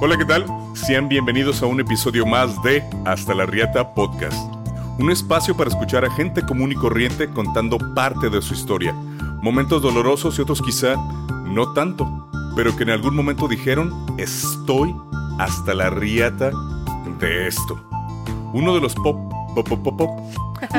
Hola, ¿qué tal? Sean bienvenidos a un episodio más de Hasta la Riata Podcast. Un espacio para escuchar a gente común y corriente contando parte de su historia. Momentos dolorosos y otros quizá no tanto, pero que en algún momento dijeron, estoy hasta la riata de esto. Uno de los pop, pop, pop, pop, pop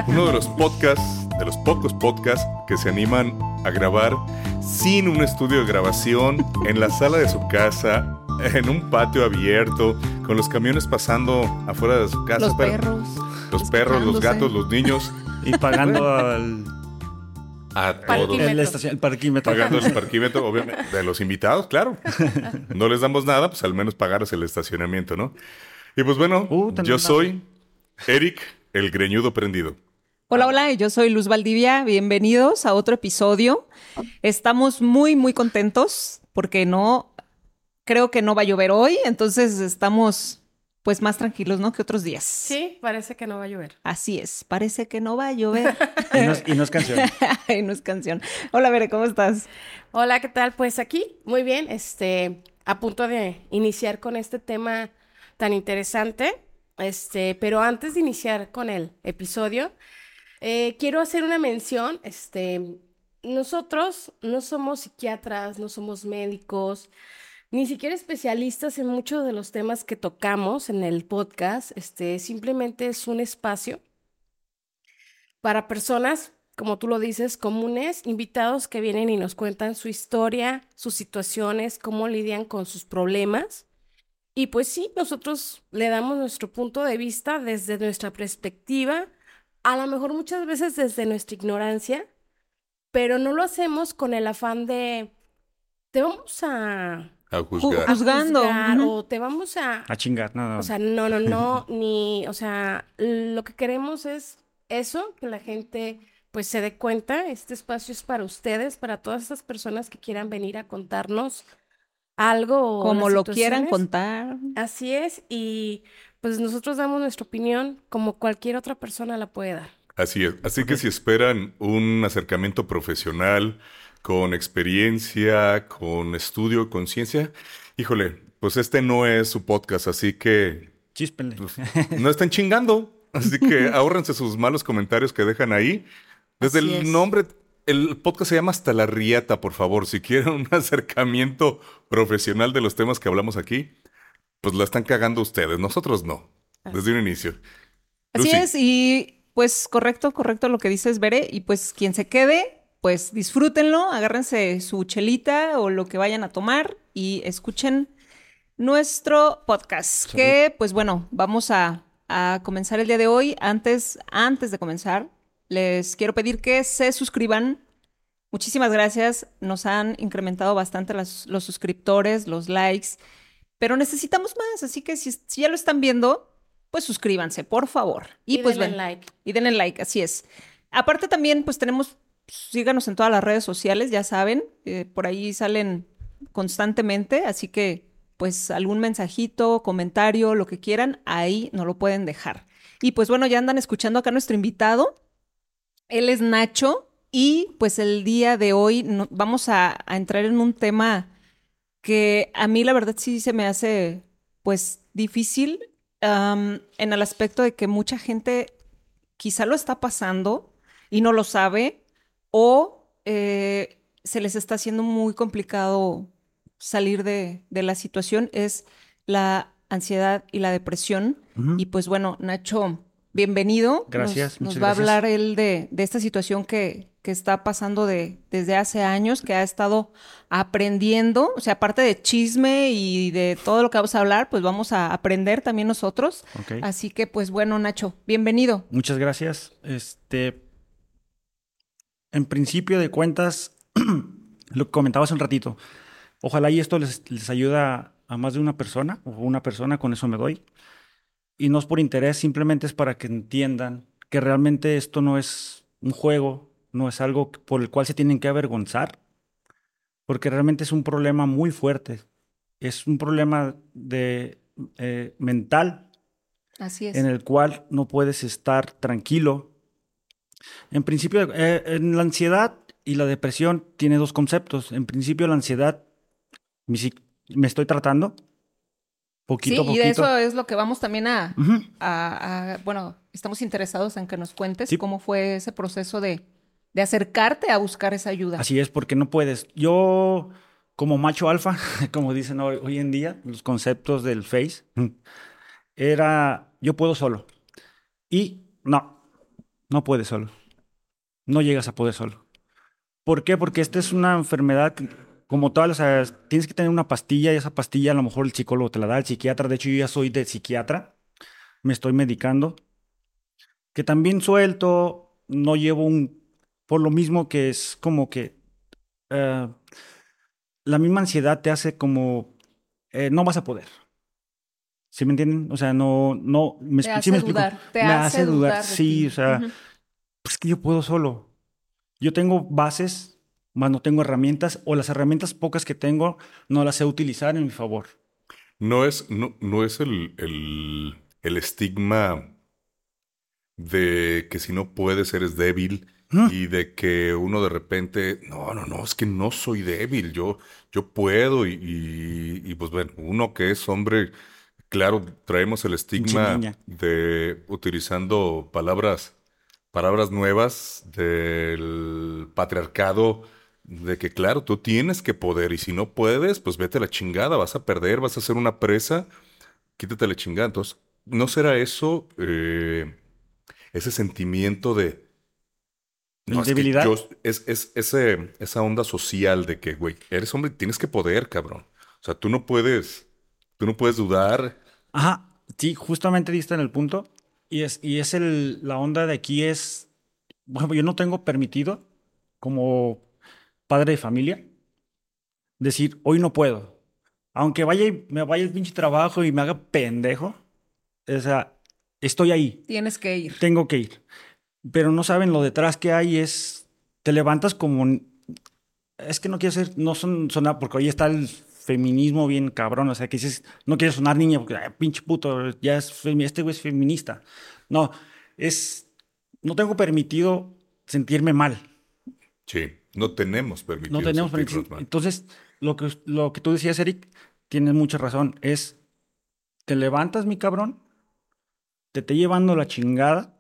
uno de los podcasts, de los pocos podcasts que se animan a grabar sin un estudio de grabación, en la sala de su casa, en un patio abierto, con los camiones pasando afuera de su casa. Los perros. Los perros, los gatos, los niños. Y pagando al... A todos. El, estacion- el parquímetro. Pagando el parquímetro, obviamente, de los invitados, claro. No les damos nada, pues al menos pagarles el estacionamiento, ¿no? Y pues bueno, Uh, yo soy Eric, el greñudo prendido. Hola, hola, yo soy Luz Valdivia. Bienvenidos a otro episodio. Estamos muy, muy contentos porque no, creo que no va a llover hoy, entonces estamos pues más tranquilos, ¿no? Que otros días. Sí, parece que no va a llover. Así es, parece que no va a llover. Y no, es- y no es canción. Ay, no es canción. Hola, Bere, ¿cómo estás? Hola, ¿qué tal? Pues aquí, muy bien, este, a punto de iniciar con este tema tan interesante. Este, pero antes de iniciar con el episodio, eh, quiero hacer una mención. Este, nosotros no somos psiquiatras, no somos médicos, ni siquiera especialistas en muchos de los temas que tocamos en el podcast. Este, simplemente es un espacio para personas, como tú lo dices, comunes, invitados que vienen y nos cuentan su historia, sus situaciones, cómo lidian con sus problemas. Y pues sí, nosotros le damos nuestro punto de vista desde nuestra perspectiva, a lo mejor muchas veces desde nuestra ignorancia, pero no lo hacemos con el afán de te vamos a, A juzgar. a Juzgando, juzgar ujú. o te vamos a, A chingar, no, no. o sea, no, no, no, ni, o sea, lo que queremos es eso, que la gente pues se dé cuenta, este espacio es para ustedes, para todas esas personas que quieran venir a contarnos algo o Como lo quieran contar. Así es, y pues nosotros damos nuestra opinión como cualquier otra persona la puede dar. Así es. Así que si esperan un acercamiento profesional, con experiencia, con estudio, conciencia, híjole, pues este no es su podcast, así que Chíspenle. pues, no están chingando. Así que ahórrense sus malos comentarios que dejan ahí. Desde Así el es. nombre, el podcast se llama Hasta la Riata, por favor. Si quieren un acercamiento profesional de los temas que hablamos aquí, pues la están cagando ustedes, nosotros no. Desde un inicio. Así Lucy. es, y pues correcto, correcto lo que dices, Bere. Y pues quien se quede, pues disfrútenlo, agárrense su chelita o lo que vayan a tomar y escuchen nuestro podcast. Que pues bueno, vamos a, a comenzar el día de hoy. Antes, antes de comenzar, les quiero pedir que se suscriban. Muchísimas gracias. Nos han incrementado bastante las- los suscriptores, los likes. Pero necesitamos más, así que si, si ya lo están viendo, pues suscríbanse, por favor. Y, Y pues denle ven, like. y denle like, así es. Aparte también, pues tenemos, síganos en todas las redes sociales, ya saben, eh, por ahí salen constantemente, así que pues algún mensajito, comentario, lo que quieran, ahí no lo pueden dejar. Y pues bueno, ya andan escuchando acá a nuestro invitado. Él es Nacho y pues el día de hoy vamos a, a entrar en un tema que a mí la verdad sí se me hace pues difícil am, en el aspecto de que mucha gente quizá lo está pasando y no lo sabe o eh, se les está haciendo muy complicado salir de, de la situación es la ansiedad y la depresión. Y pues bueno, Nacho, bienvenido. Gracias, Nos, va a hablar él de, de esta situación que, que está pasando de, desde hace años, que ha estado aprendiendo. O sea, aparte de chisme y de todo lo que vamos a hablar, pues vamos a aprender también nosotros. Así que, pues bueno, Nacho, bienvenido. Muchas gracias. Este, en principio de cuentas, lo que comentaba hace un ratito, ojalá y esto les, les ayuda a más de una persona o una persona, con eso me doy. Y no es por interés, simplemente es para que entiendan que realmente esto no es un juego, no es algo por el cual se tienen que avergonzar, porque realmente es un problema muy fuerte. Es un problema de, eh, mental Así es. en el cual no puedes estar tranquilo. En principio, eh, en la ansiedad y la depresión tiene dos conceptos. En principio, la ansiedad, me estoy tratando Poquito sí, poquito. y de eso es lo que vamos también a, Ujú. a- a- bueno, estamos interesados en que nos cuentes Sí. cómo fue ese proceso de, de acercarte a buscar esa ayuda. Así es, porque no puedes. Yo, como macho alfa, como dicen hoy, hoy en día, los conceptos del Face, era yo puedo solo. Y no, no puedes solo. No llegas a poder solo. ¿Por qué? Porque esta es una enfermedad como todas, o sea, tienes que tener una pastilla y esa pastilla a lo mejor el psicólogo te la da, el psiquiatra. De hecho, yo ya soy de psiquiatra, me estoy medicando. Que también suelto, no llevo un, por lo mismo que es como que eh, la misma ansiedad te hace como eh, no vas a poder. ¿Sí me entienden? O sea, no, no, me, Te hace sí me explico. dudar, te me hace hace dudar, dudar sí, ti. o sea, Ujú. pues que yo puedo solo. Yo tengo bases, más no tengo herramientas, o las herramientas pocas que tengo no las sé utilizar en mi favor. No es, no, no es el, el, el estigma de que si no puedes eres débil ¿Mm? y de que uno de repente, no, no, no, es que no soy débil, yo, yo puedo y, y, y, pues bueno, uno que es hombre, claro, traemos el estigma de utilizando palabras, palabras nuevas del patriarcado. De que, claro, tú tienes que poder y si no puedes, pues vete a la chingada, vas a perder, vas a ser una presa, quítate la chingada. Entonces, ¿no será eso eh, ese sentimiento de... ¿De es que debilidad? yo- es, es ese, esa onda social de que, güey, eres hombre y tienes que poder, cabrón. O sea, tú no puedes, tú no puedes dudar. Ajá, sí, justamente diste en el punto. Y es, y es el, la onda de aquí es, bueno, yo no tengo permitido, como padre de familia, decir, hoy no puedo. Aunque vaya y me vaya el pinche trabajo y me haga pendejo, o sea, estoy ahí, Tienes que ir. tengo que ir. Pero no saben lo detrás que hay es, te levantas como, es que no quiero ser, no son, sonar, porque hoy está el feminismo bien cabrón, o sea, que dices, no quieres sonar niña porque, ay, pinche puto, ya es, este güey es feminista. No, es, no tengo permitido sentirme mal. Sí, no tenemos permitido No tenemos permitido. mal. Entonces, lo que, lo que tú decías, Eric, tienes mucha razón, es, te levantas, mi cabrón, te esté llevando la chingada,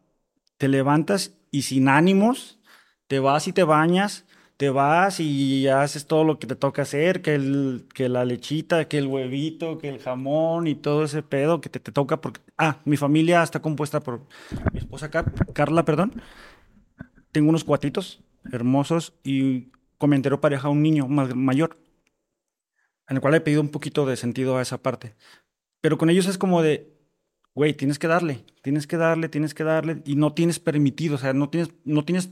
te levantas y sin ánimos, te vas y te bañas, te vas y haces todo lo que te toca hacer, que, el, que la lechita, que el huevito, que el jamón y todo ese pedo que te, te toca porque... Ah, mi familia está compuesta por mi esposa Car- Carla, perdón. Tengo unos cuatitos hermosos y comentero pareja un niño mayor, en el cual he pedido un poquito de sentido a esa parte. Pero con ellos es como de, güey, tienes que darle, tienes que darle, tienes que darle, y no tienes permitido, o sea, no tienes, no tienes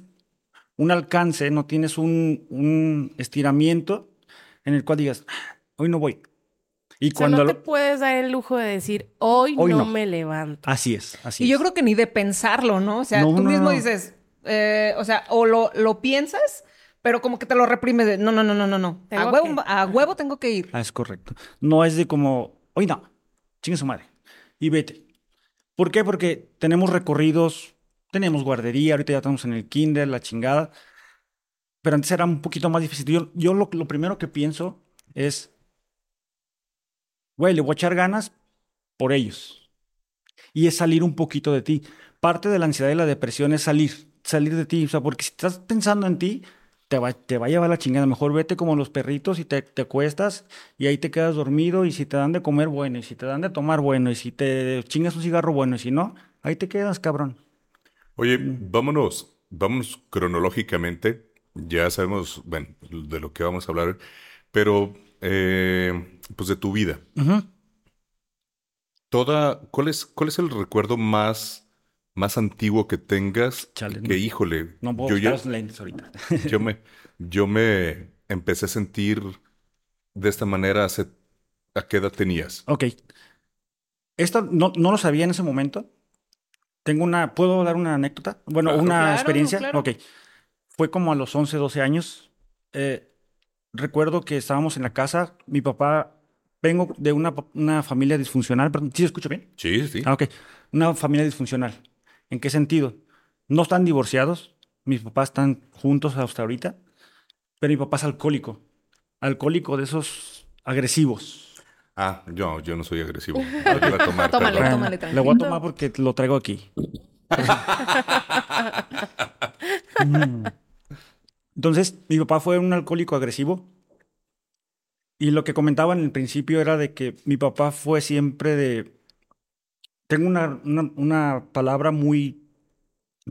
un alcance, no tienes un, un estiramiento en el cual digas, "Ah, hoy no voy. Y O sea, cuando... no te lo- puedes dar el lujo de decir, hoy, Hoy no, no. me levanto. Así es, así Y yo creo que ni de pensarlo, ¿no? O sea, No, tú no, mismo no. dices, eh, o sea, o lo, lo piensas, pero como que te lo reprimes de, no, no, no, no, no, no. A huevo, que- a huevo tengo que ir. Ah, es correcto. No es de como, hoy no, chingue su madre. Y vete. ¿Por qué? Porque tenemos recorridos, tenemos guardería, ahorita ya estamos en el kinder, la chingada. Pero antes era un poquito más difícil. Yo, yo lo, lo primero que pienso es, güey, le voy a echar ganas por ellos. Y es salir un poquito de ti. Parte de la ansiedad y la depresión es salir, salir de ti. O sea, porque si estás pensando en ti, te va, te va a llevar la chingada. Mejor vete como los perritos y te, te acuestas y ahí te quedas dormido. Y si te dan de comer, bueno. Y si te dan de tomar, bueno. Y si te chingas un cigarro, bueno. Y si no, ahí te quedas, cabrón. Oye, vámonos, vámonos cronológicamente. Ya sabemos, bueno, de lo que vamos a hablar, pero eh, pues de tu vida. Toda, ¿cuál es, cuál es el recuerdo más, más antiguo que tengas? Chale, que no- híjole, No puedo yo, buscar ya- los lentes ahorita. yo me, yo me empecé a sentir de esta manera hace, ¿a qué edad tenías? Ok. Esto no, no lo sabía en ese momento. Tengo una. ¿Puedo dar una anécdota? Bueno, Claro. una Claro, experiencia. claro. Ok. Fue como a los 11, 12 años. Eh, recuerdo que estábamos en la casa. Mi papá. Vengo de una, una familia disfuncional. Perdón, ¿sí se escucha bien? Sí, sí. Ah, ok. Una familia disfuncional. ¿En qué sentido? No están divorciados. Mis papás están juntos hasta ahorita. Pero mi papá es alcohólico. Alcohólico de esos agresivos. Ah, yo, yo no soy agresivo. Lo voy a tomar, Tómale, perdón. tómale. Le voy a tomar porque lo traigo aquí. Entonces, mi papá fue un alcohólico agresivo. Y lo que comentaba en el principio era de que mi papá fue siempre de... Tengo una, una, una palabra muy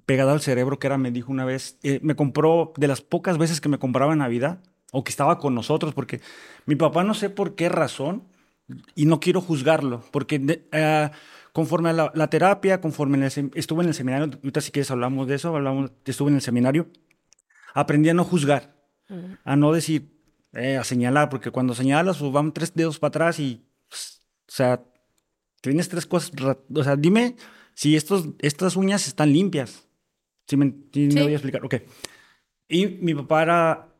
pegada al cerebro que era, me dijo una vez, eh, me compró de las pocas veces que me compraba en Navidad o que estaba con nosotros, porque mi papá no sé por qué razón, y no quiero juzgarlo, porque eh, conforme a la, la terapia, conforme en el estuve en el seminario, ahorita si quieres hablamos de eso, hablamos, estuve en el seminario, aprendí a no juzgar, a no decir, eh, a señalar, porque cuando señalas, pues van tres dedos para atrás y, pues, o sea, tienes tres cosas, o sea, dime si estos, estas uñas están limpias. Si me, sí me voy a explicar, ok. Y mi papá era,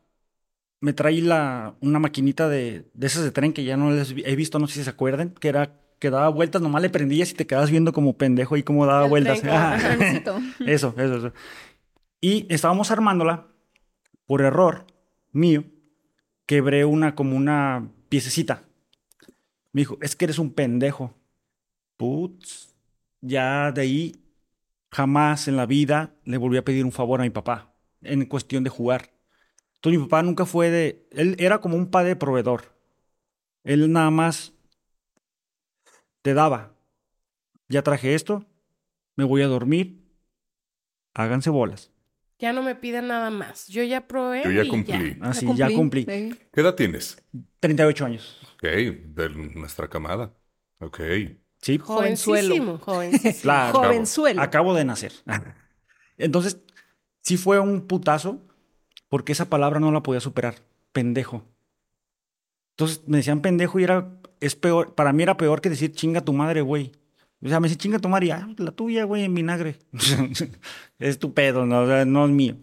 me traí la, una maquinita de, de esas de tren que ya no les he visto, no sé si se acuerdan, que era que daba vueltas, nomás le prendías y te quedabas viendo como pendejo y cómo daba El vueltas. tren. Trencito. Eso, eso, eso. Y estábamos armándola, por error mío, quebré una como una piececita. Me dijo, es que eres un pendejo. Putz, ya de ahí jamás en la vida le volví a pedir un favor a mi papá en cuestión de jugar. Entonces mi papá nunca fue de... Él era como un padre proveedor. Él nada más te daba. Ya traje esto, me voy a dormir, háganse bolas. Ya no me piden nada más. Yo ya probé. Yo ya y cumplí. Así, ya cumplí. Sí. ¿Qué edad tienes? 38 años. Ok, de nuestra camada. Ok. Sí, Jovenzuelo. Jovencísimo. claro. Jovenzuelo. Acabo de nacer. Entonces, sí fue un putazo porque esa palabra no la podía superar. Pendejo. Entonces me decían pendejo y era, es peor, para mí era peor que decir chinga tu madre, güey. O sea, me decía chinga tu madre y ah, la tuya, güey, en vinagre. es tu pedo, no, O sea, no es mío.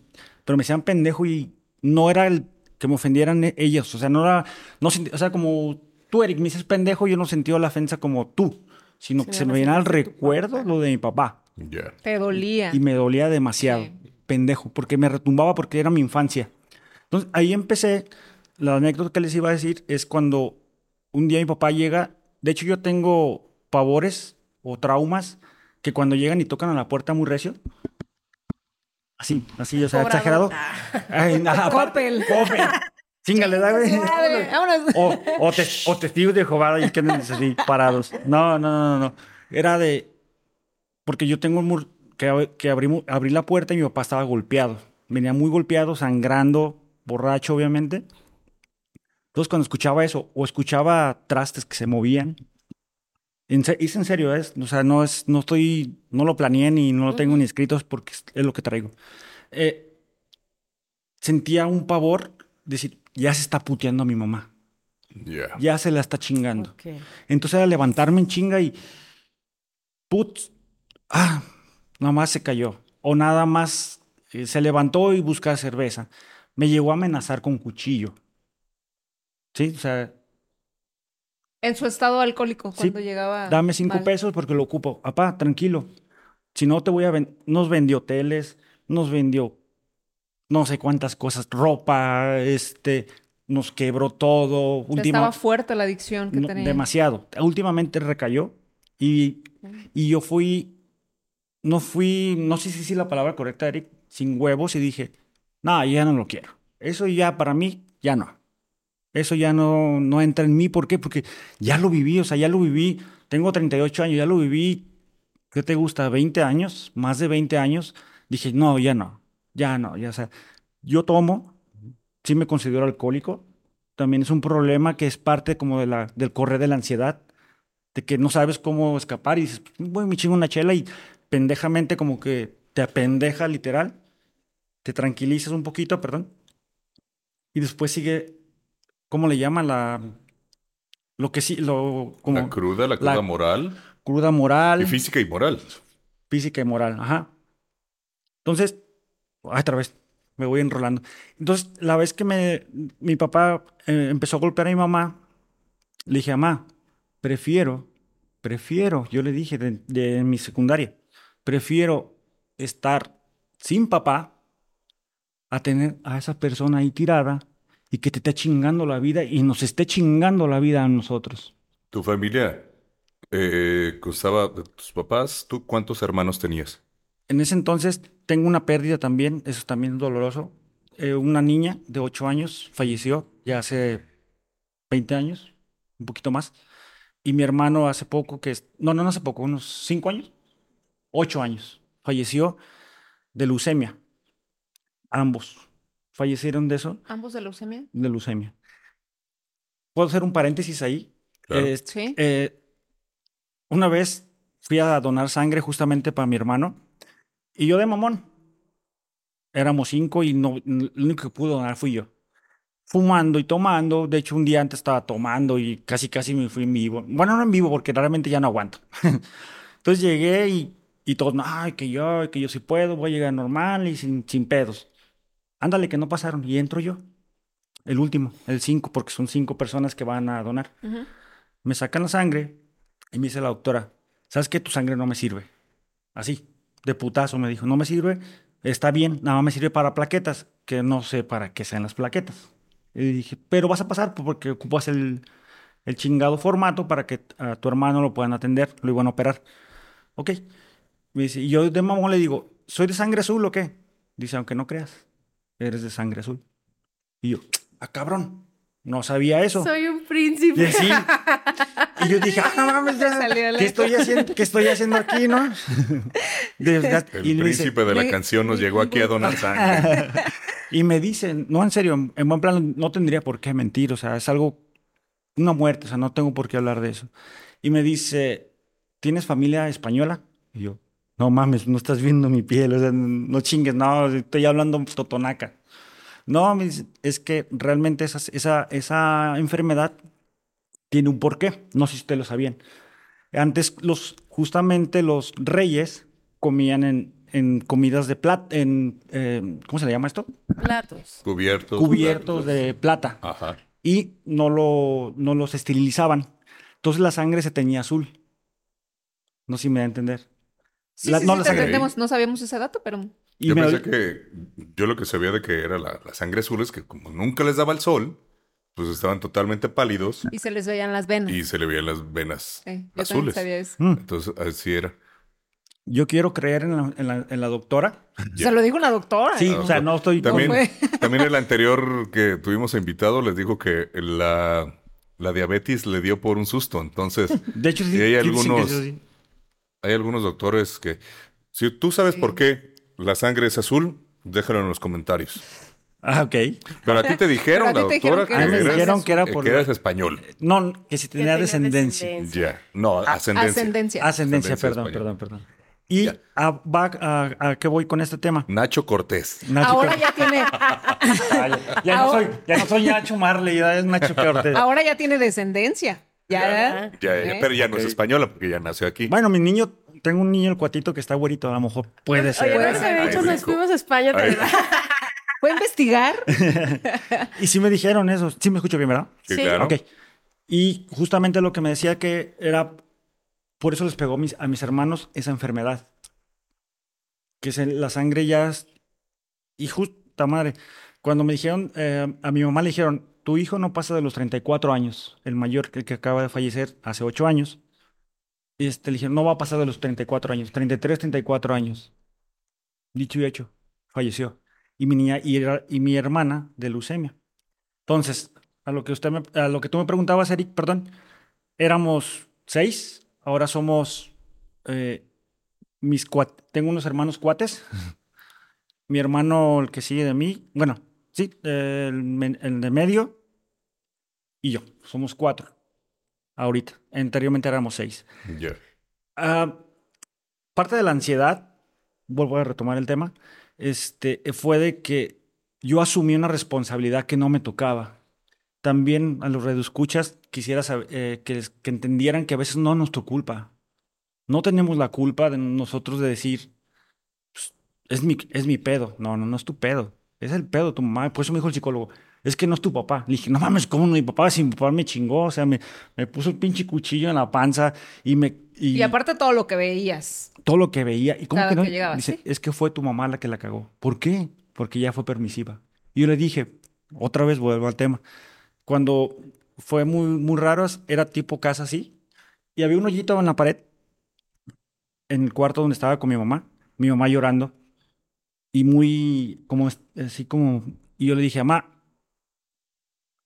Pero me decían pendejo y no era el que me ofendieran e- ellos. O sea, no era, no sentí- o sea, como tú, Eric, me dices pendejo, yo no sentí la ofensa como tú, sino que se me viene al recuerdo lo de mi papá. Ya. Te dolía. Y me dolía demasiado, pendejo, porque me retumbaba porque era mi infancia. Entonces ahí empecé, la anécdota que les iba a decir es cuando un día mi papá llega, de hecho yo tengo pavores o traumas que cuando llegan y tocan a la puerta muy recio, así, así, o sea, exagerado. Ay, nada, Coppel. Coppel. Chingale, da, güey. Madre, vámonos. O, o, tes- o testigos de Jehová y que anden así parados. No, no, no, no. Era de. Porque yo tengo un que, que abrí, abrí la puerta y mi papá estaba golpeado. Venía muy golpeado, sangrando, borracho, obviamente. Entonces, cuando escuchaba eso, o escuchaba trastes que se movían. Es en serio, es, o sea, no es, no estoy, no lo planeé ni no lo tengo ni escritos porque es, lo que traigo. Eh, sentía un pavor, decir, ya se está puteando a mi mamá Ya. ya se la está chingando. Ok. Entonces era levantarme en chinga y putz, ah, nada más se cayó. O nada más eh, se levantó y buscaba cerveza. Me llegó a amenazar con cuchillo. Sí, o sea, En su estado alcohólico, Sí, cuando llegaba. dame cinco mal. pesos porque lo ocupo. Papá, tranquilo. Si no te voy a vender. Nos vendió hoteles, nos vendió no sé cuántas cosas, ropa, este, nos quebró todo. Última- Estaba fuerte la adicción que No, tenía. demasiado. Últimamente recayó y, y yo fui, no fui, no sé si es la palabra correcta, Eric, sin huevos y dije, no, ya no lo quiero. Eso ya para mí, ya no. Eso ya no, no entra en mí. ¿Por qué? Porque ya lo viví, o sea, ya lo viví. Tengo 38 años, ya lo viví. ¿Qué te gusta? ¿20 años? Más de 20 años. Dije, no, ya no. Ya no. Ya, o sea, yo tomo, sí me considero alcohólico. También es un problema que es parte como de la, del correr de la ansiedad, de que no sabes cómo escapar y dices, voy, me chingo una chela y pendejamente como que te apendeja literal, te tranquilizas un poquito, perdón, y después sigue, ¿cómo le llaman? La, lo que sí, lo, como La cruda, la cruda la- moral. cruda moral, Y física y moral. física y moral, ajá. Entonces, otra vez, me voy enrolando. Entonces, la vez que me, mi papá eh, empezó a golpear a mi mamá, le dije, mamá, prefiero, prefiero, yo le dije de, de mi secundaria, prefiero estar sin papá a tener a esa persona ahí tirada y que te esté chingando la vida y nos esté chingando la vida a nosotros. ¿Tu familia eh, constaba de tus papás? ¿Tú cuántos hermanos tenías? En ese entonces tengo una pérdida también, eso es también doloroso. Eh, una niña de 8 años falleció ya hace 20 años, un poquito más. Y mi hermano hace poco, que es, no, no, no hace poco, unos 5 años, 8 años, falleció de leucemia. Ambos fallecieron de eso, ¿Ambos de leucemia? de leucemia. ¿Puedo hacer un paréntesis ahí? Claro. Eh, Sí. eh, una vez fui a donar sangre justamente para mi hermano y yo de mamón. Éramos cinco y no, el único que pudo donar fui yo. Fumando y tomando. De hecho, un día antes estaba tomando y casi casi me fui en vivo. Bueno, no en vivo porque realmente ya no aguanto. Entonces llegué y, y todos, ay, que yo, que yo sí puedo, voy a llegar normal y sin, sin pedos. Ándale, que no pasaron. Y entro yo. El último, el cinco, porque son cinco personas que van a donar. Me sacan la sangre y me dice la doctora, ¿sabes qué? Tu sangre no me sirve. Así, de putazo me dijo, no me sirve, está bien, nada más me sirve para plaquetas, que no sé para qué sean las plaquetas. Y dije, pero vas a pasar porque ocupas el, el chingado formato para que a tu hermano lo puedan atender, lo iban a operar. Ok. Me dice, y yo de mamón le digo, ¿soy de sangre azul o qué? Dice, aunque no creas, eres de sangre azul. Y yo, ah, cabrón, no sabía eso. Soy un príncipe. Y así. Y yo dije, ah, no mames, ¿qué, estoy haciendo, ¿qué estoy haciendo aquí, no? El y, dice, príncipe de la "Le- canción nos llegó aquí a donar sangre. y me dicen, no, en serio, en en buen plan, no tendría por qué mentir, o sea, es algo, una muerte, o sea, no tengo por qué hablar de eso. Y me dice, ¿tienes familia española? Y yo, no mames, no estás viendo mi piel, o sea, no chingues, no, estoy hablando totonaca. No, es que realmente esa, esa, esa enfermedad tiene un porqué. No sé si ustedes lo sabían. Antes, los, justamente los reyes comían en, en comidas de plata, en, eh, ¿cómo se le llama esto? Platos. Cubiertos. Cubiertos platos. de plata. Ajá. Y no, lo, no los esterilizaban. Entonces la sangre se tenía azul. No sé si me da a entender. Sí, La- sí, no sí, la te sangre. entendemos. No sabíamos ese dato, pero... Y Yo me- pensé que yo lo que sabía de que era la, la sangre azul es que como nunca les daba el sol, pues estaban totalmente pálidos Y se les veían las venas. y se le veían las venas Sí, yo también azules. sabía eso. Mm. Entonces así era. Yo quiero creer en la, en la- en la doctora. Se lo dijo una doctora. Sí, ¿no? o sea, no estoy... También, el anterior que tuvimos invitado les dijo que la, la diabetes le dio por un susto. Entonces, De hecho, sí. Y hay que algunos- sí. Hay algunos doctores que, si tú sabes por qué la sangre es azul, déjalo en los comentarios. Ah, ok. Pero a ti te dijeron, la doctora, dijeron que, que A mí me eras, dijeron que era por... que eras español. No, que si Que tenía descendencia. Ya. No, ascendencia. Ascendencia. Ascendencia, Ascendencia perdón, perdón, perdón. ¿Y a, va- a- a qué voy con este tema? Nacho Cortés. Nacho Ahora Cortés. ya tiene, Ah, ya, ya no soy, ya no soy Nacho Marley, ya es Nacho Cortés. ahora ya tiene descendencia. Ya. Ya. Ya, ¿Eh? Pero ya no es española porque ya nació aquí. Bueno, mi niño, tengo un niño, el cuatito, que está güerito, a lo mejor puede ser. Oye, Puede no ser. dicho, Ay, nos fuimos a España. Ay. ¿verdad? ¿Fue a investigar? Y sí me dijeron eso. Sí me escucho bien, ¿verdad? Sí, Sí. claro. Ok. Y justamente lo que me decía que era, por eso les pegó mis- a mis hermanos esa enfermedad. Que se- la sangre ya... es- Y justa madre, cuando me dijeron, eh, a mi mamá le dijeron, tu hijo no pasa de los 34 años, el mayor, el que acaba de fallecer hace 8 años. Este, le dijeron, no va a pasar de los 34 años, 33, 34 años. Dicho y hecho, falleció. Y mi niña, y, mi hermana de leucemia. Entonces, a lo que usted me, a lo que tú me preguntabas, Eric, perdón, éramos seis, ahora somos eh, mis tengo unos hermanos cuates. Mi hermano, el que sigue de mí, bueno, sí, el, de medio y yo, somos cuatro. Ahorita, anteriormente éramos seis. Ya. Ah, parte de la ansiedad, vuelvo a retomar el tema, este, fue de que yo asumí una responsabilidad que no me tocaba. También a los redescuchas quisiera sab- eh, que, que entendieran que a veces no es nuestra culpa. No tenemos la culpa de nosotros de decir, "Pues, es mi, es mi pedo. No, no, no es tu pedo. Es el pedo de tu mamá. Por eso me dijo el psicólogo, es que no es tu papá. Le dije, no mames, ¿cómo no? Mi papá, si mi papá me chingó, o sea, me, me puso el pinche cuchillo en la panza y me... Y aparte todo lo que veías. todo lo que veía. ¿Y cómo que no? que llegaba, Dice, sí. es que fue tu mamá la que la cagó. ¿Por qué? Porque ya fue permisiva. Y yo le dije, otra vez vuelvo al tema. Cuando fue muy, muy raro. Era tipo casa así. Y había un hoyito en la pared, en el cuarto donde estaba con mi mamá. Mi mamá llorando. Y muy, como, así como... Y yo le dije, mamá,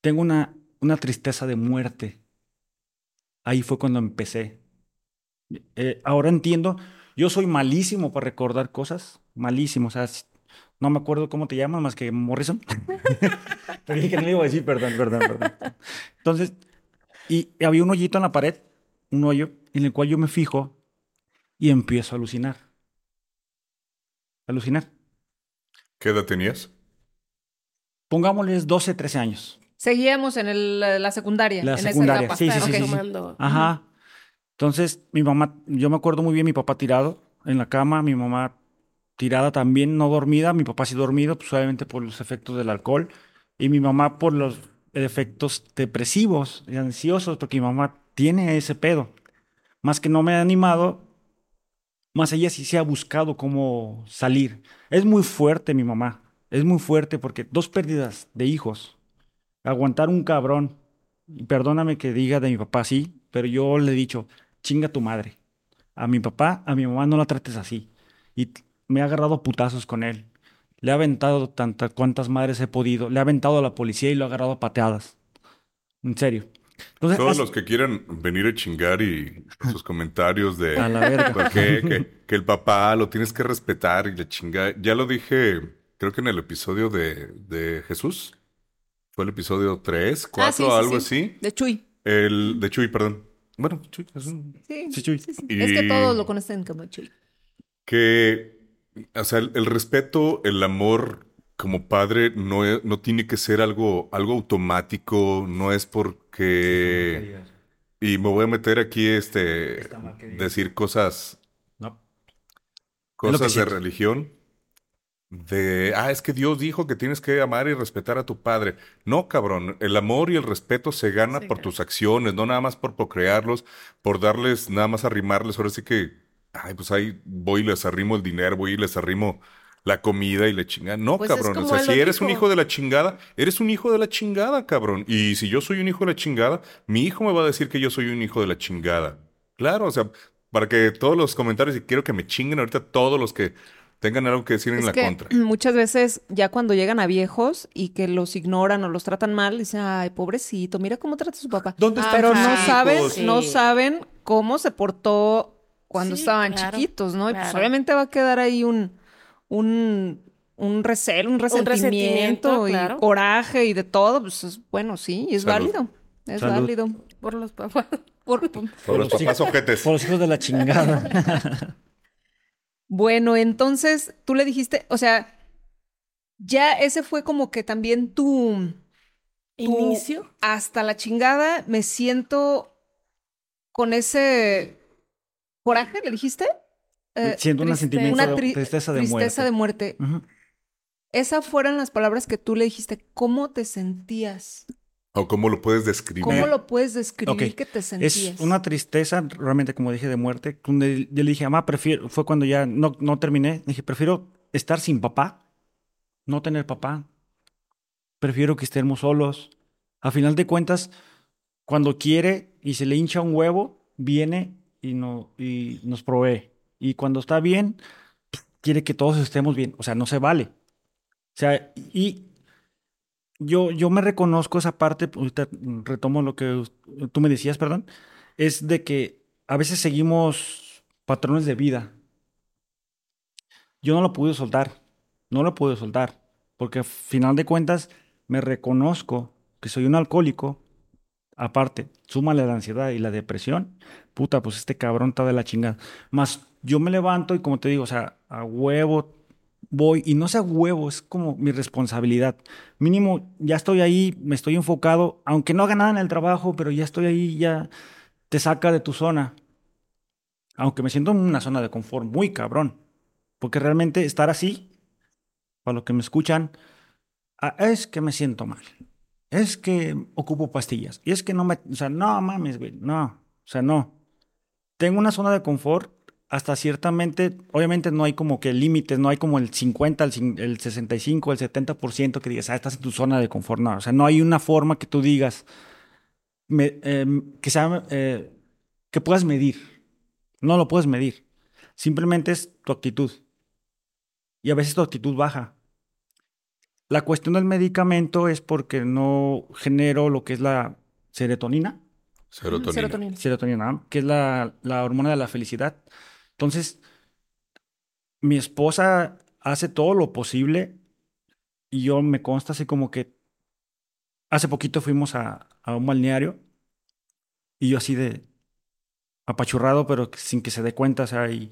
tengo una, una tristeza de muerte. Ahí fue cuando empecé. Eh, ahora entiendo, yo soy malísimo para recordar cosas, malísimo, o sea, no me acuerdo cómo te llamas más que Morrison. Pero dije que no le iba a decir, perdón, perdón, perdón. Entonces, y había un hoyito en la pared, un hoyo, en el cual yo me fijo y empiezo a alucinar. Alucinar. ¿Qué edad tenías? Pongámosles 12, 13 años. Seguíamos en el, la secundaria. La en secundaria, esa sí, etapa. sí, sí, Ok. sí. Ajá. Entonces, mi mamá, yo me acuerdo muy bien, mi papá tirado en la cama, mi mamá tirada también, no dormida, mi papá sí dormido, pues obviamente por los efectos del alcohol, y mi mamá por los efectos depresivos y ansiosos, porque mi mamá tiene ese pedo. Más que no me ha animado, más ella sí se ha buscado cómo salir. Es muy fuerte mi mamá, es muy fuerte porque dos pérdidas de hijos, aguantar un cabrón, y perdóname que diga de mi papá así, pero yo le he dicho, chinga tu madre. A mi papá, a mi mamá no la trates así. Y me ha agarrado putazos con él. Le ha aventado tantas cuantas madres he podido. Le ha aventado a la policía y lo ha agarrado a pateadas. En serio. Entonces, Todos los que quieran venir a chingar y sus comentarios de A la verga. ¿por qué? que, que el papá lo tienes que respetar y la chingada. Ya lo dije, creo que en el episodio de, de Jesús. Fue el episodio 3, 4, Ah, sí, sí, algo sí. así. De Chuy. El de Chuy, perdón. Bueno, Chuy es un- Sí, Sí, Chuy. sí, sí. Y- Es que todos lo conocen como Chuy. que, o sea, el, el respeto, el amor como padre no, es- no tiene que ser algo, algo automático, no es porque... Y me voy a meter aquí, este, Está mal que digas. decir cosas, No. cosas de religión. De, ah, es que Dios dijo que tienes que amar y respetar a tu padre. No, cabrón, el amor y el respeto se gana por tus acciones, no nada más por procrearlos, por darles, nada más arrimarles. Ahora sí que, ay, pues ahí voy y les arrimo el dinero, voy y les arrimo la comida y le chingan. No, Pues es cabrón, o sea, si eres un hijo de la chingada, eres un hijo de la chingada, cabrón. Y si yo soy un hijo de la chingada, mi hijo me va a decir que yo soy un hijo de la chingada. Claro, o sea, para que todos los comentarios, y quiero que me chinguen ahorita todos los que tengan algo que decir en Es la que contra. muchas veces ya cuando llegan a viejos y que los ignoran o los tratan mal, dicen, ay, pobrecito, mira cómo trata a su papá. ¿Dónde están Pero no saben, Sí. no saben cómo se portó cuando Sí, estaban claro, chiquitos, ¿no? Y pues obviamente va a quedar ahí un, un, un recelo, un resentimiento, resentimiento, y claro. coraje y de todo. Pues es- bueno, sí, es Salud. válido. Es Salud. válido. Por los papás. Por- Por los papás ojetes. Por los hijos de la chingada. Bueno, entonces tú le dijiste, o sea, ya ese fue como que también tu, tu Inicio. hasta la chingada, me siento con ese coraje, ¿le dijiste? Eh, Siento un triste- sentimiento una de tri- tristeza de tristeza de muerte. Ujú. Esas fueron las palabras que tú le dijiste. ¿Cómo te sentías? ¿O cómo lo puedes describir? ¿Cómo lo puedes describir que te sentías? Es una tristeza, realmente, como dije, de muerte. donde Yo le dije, mamá, prefiero, fue cuando ya no, no terminé. Dije, prefiero estar sin papá, no tener papá. Prefiero que estemos solos. A final de cuentas, cuando quiere y se le hincha un huevo, viene y, no, y nos provee. Y cuando está bien, quiere que todos estemos bien. O sea, no se vale. O sea, y yo, yo me reconozco esa parte, ahorita retomo lo que tú me decías, perdón, es de que a veces seguimos patrones de vida. Yo no lo pude soltar, no lo pude soltar, porque a final de cuentas me reconozco que soy un alcohólico. Aparte, súmale la ansiedad y la depresión, puta, pues este cabrón está de la chingada. Más yo me levanto y como te digo, o sea, a huevo voy, y no sea huevo, es como mi responsabilidad. Mínimo, ya estoy ahí, me estoy enfocado, aunque no haga nada en el trabajo, pero ya estoy ahí, ya te saca de tu zona. Aunque me siento en una zona de confort muy cabrón. Porque realmente estar así, para los que me escuchan, ah, es que me siento mal. Es que ocupo pastillas. Y es que no me... O sea, no mames, güey. No. O sea, no. Tengo una zona de confort hasta ciertamente, obviamente no hay como que límites, no hay como el 50, el, cin- el 65, el 70% que digas, ah, estás en tu zona de confort. No, o sea, no hay una forma que tú digas, em, que, sea, eh, que puedas medir. No lo puedes medir. Simplemente es tu actitud. Y a veces tu actitud baja. La cuestión del medicamento es porque no genero lo que es la serotonina. Serotonina. Serotonina. Serotonina, que es la, la hormona de la felicidad. Entonces, mi esposa hace todo lo posible y yo me consta así como que hace poquito fuimos a, a un balneario y yo así de apachurrado, pero sin que se dé cuenta, o sea, y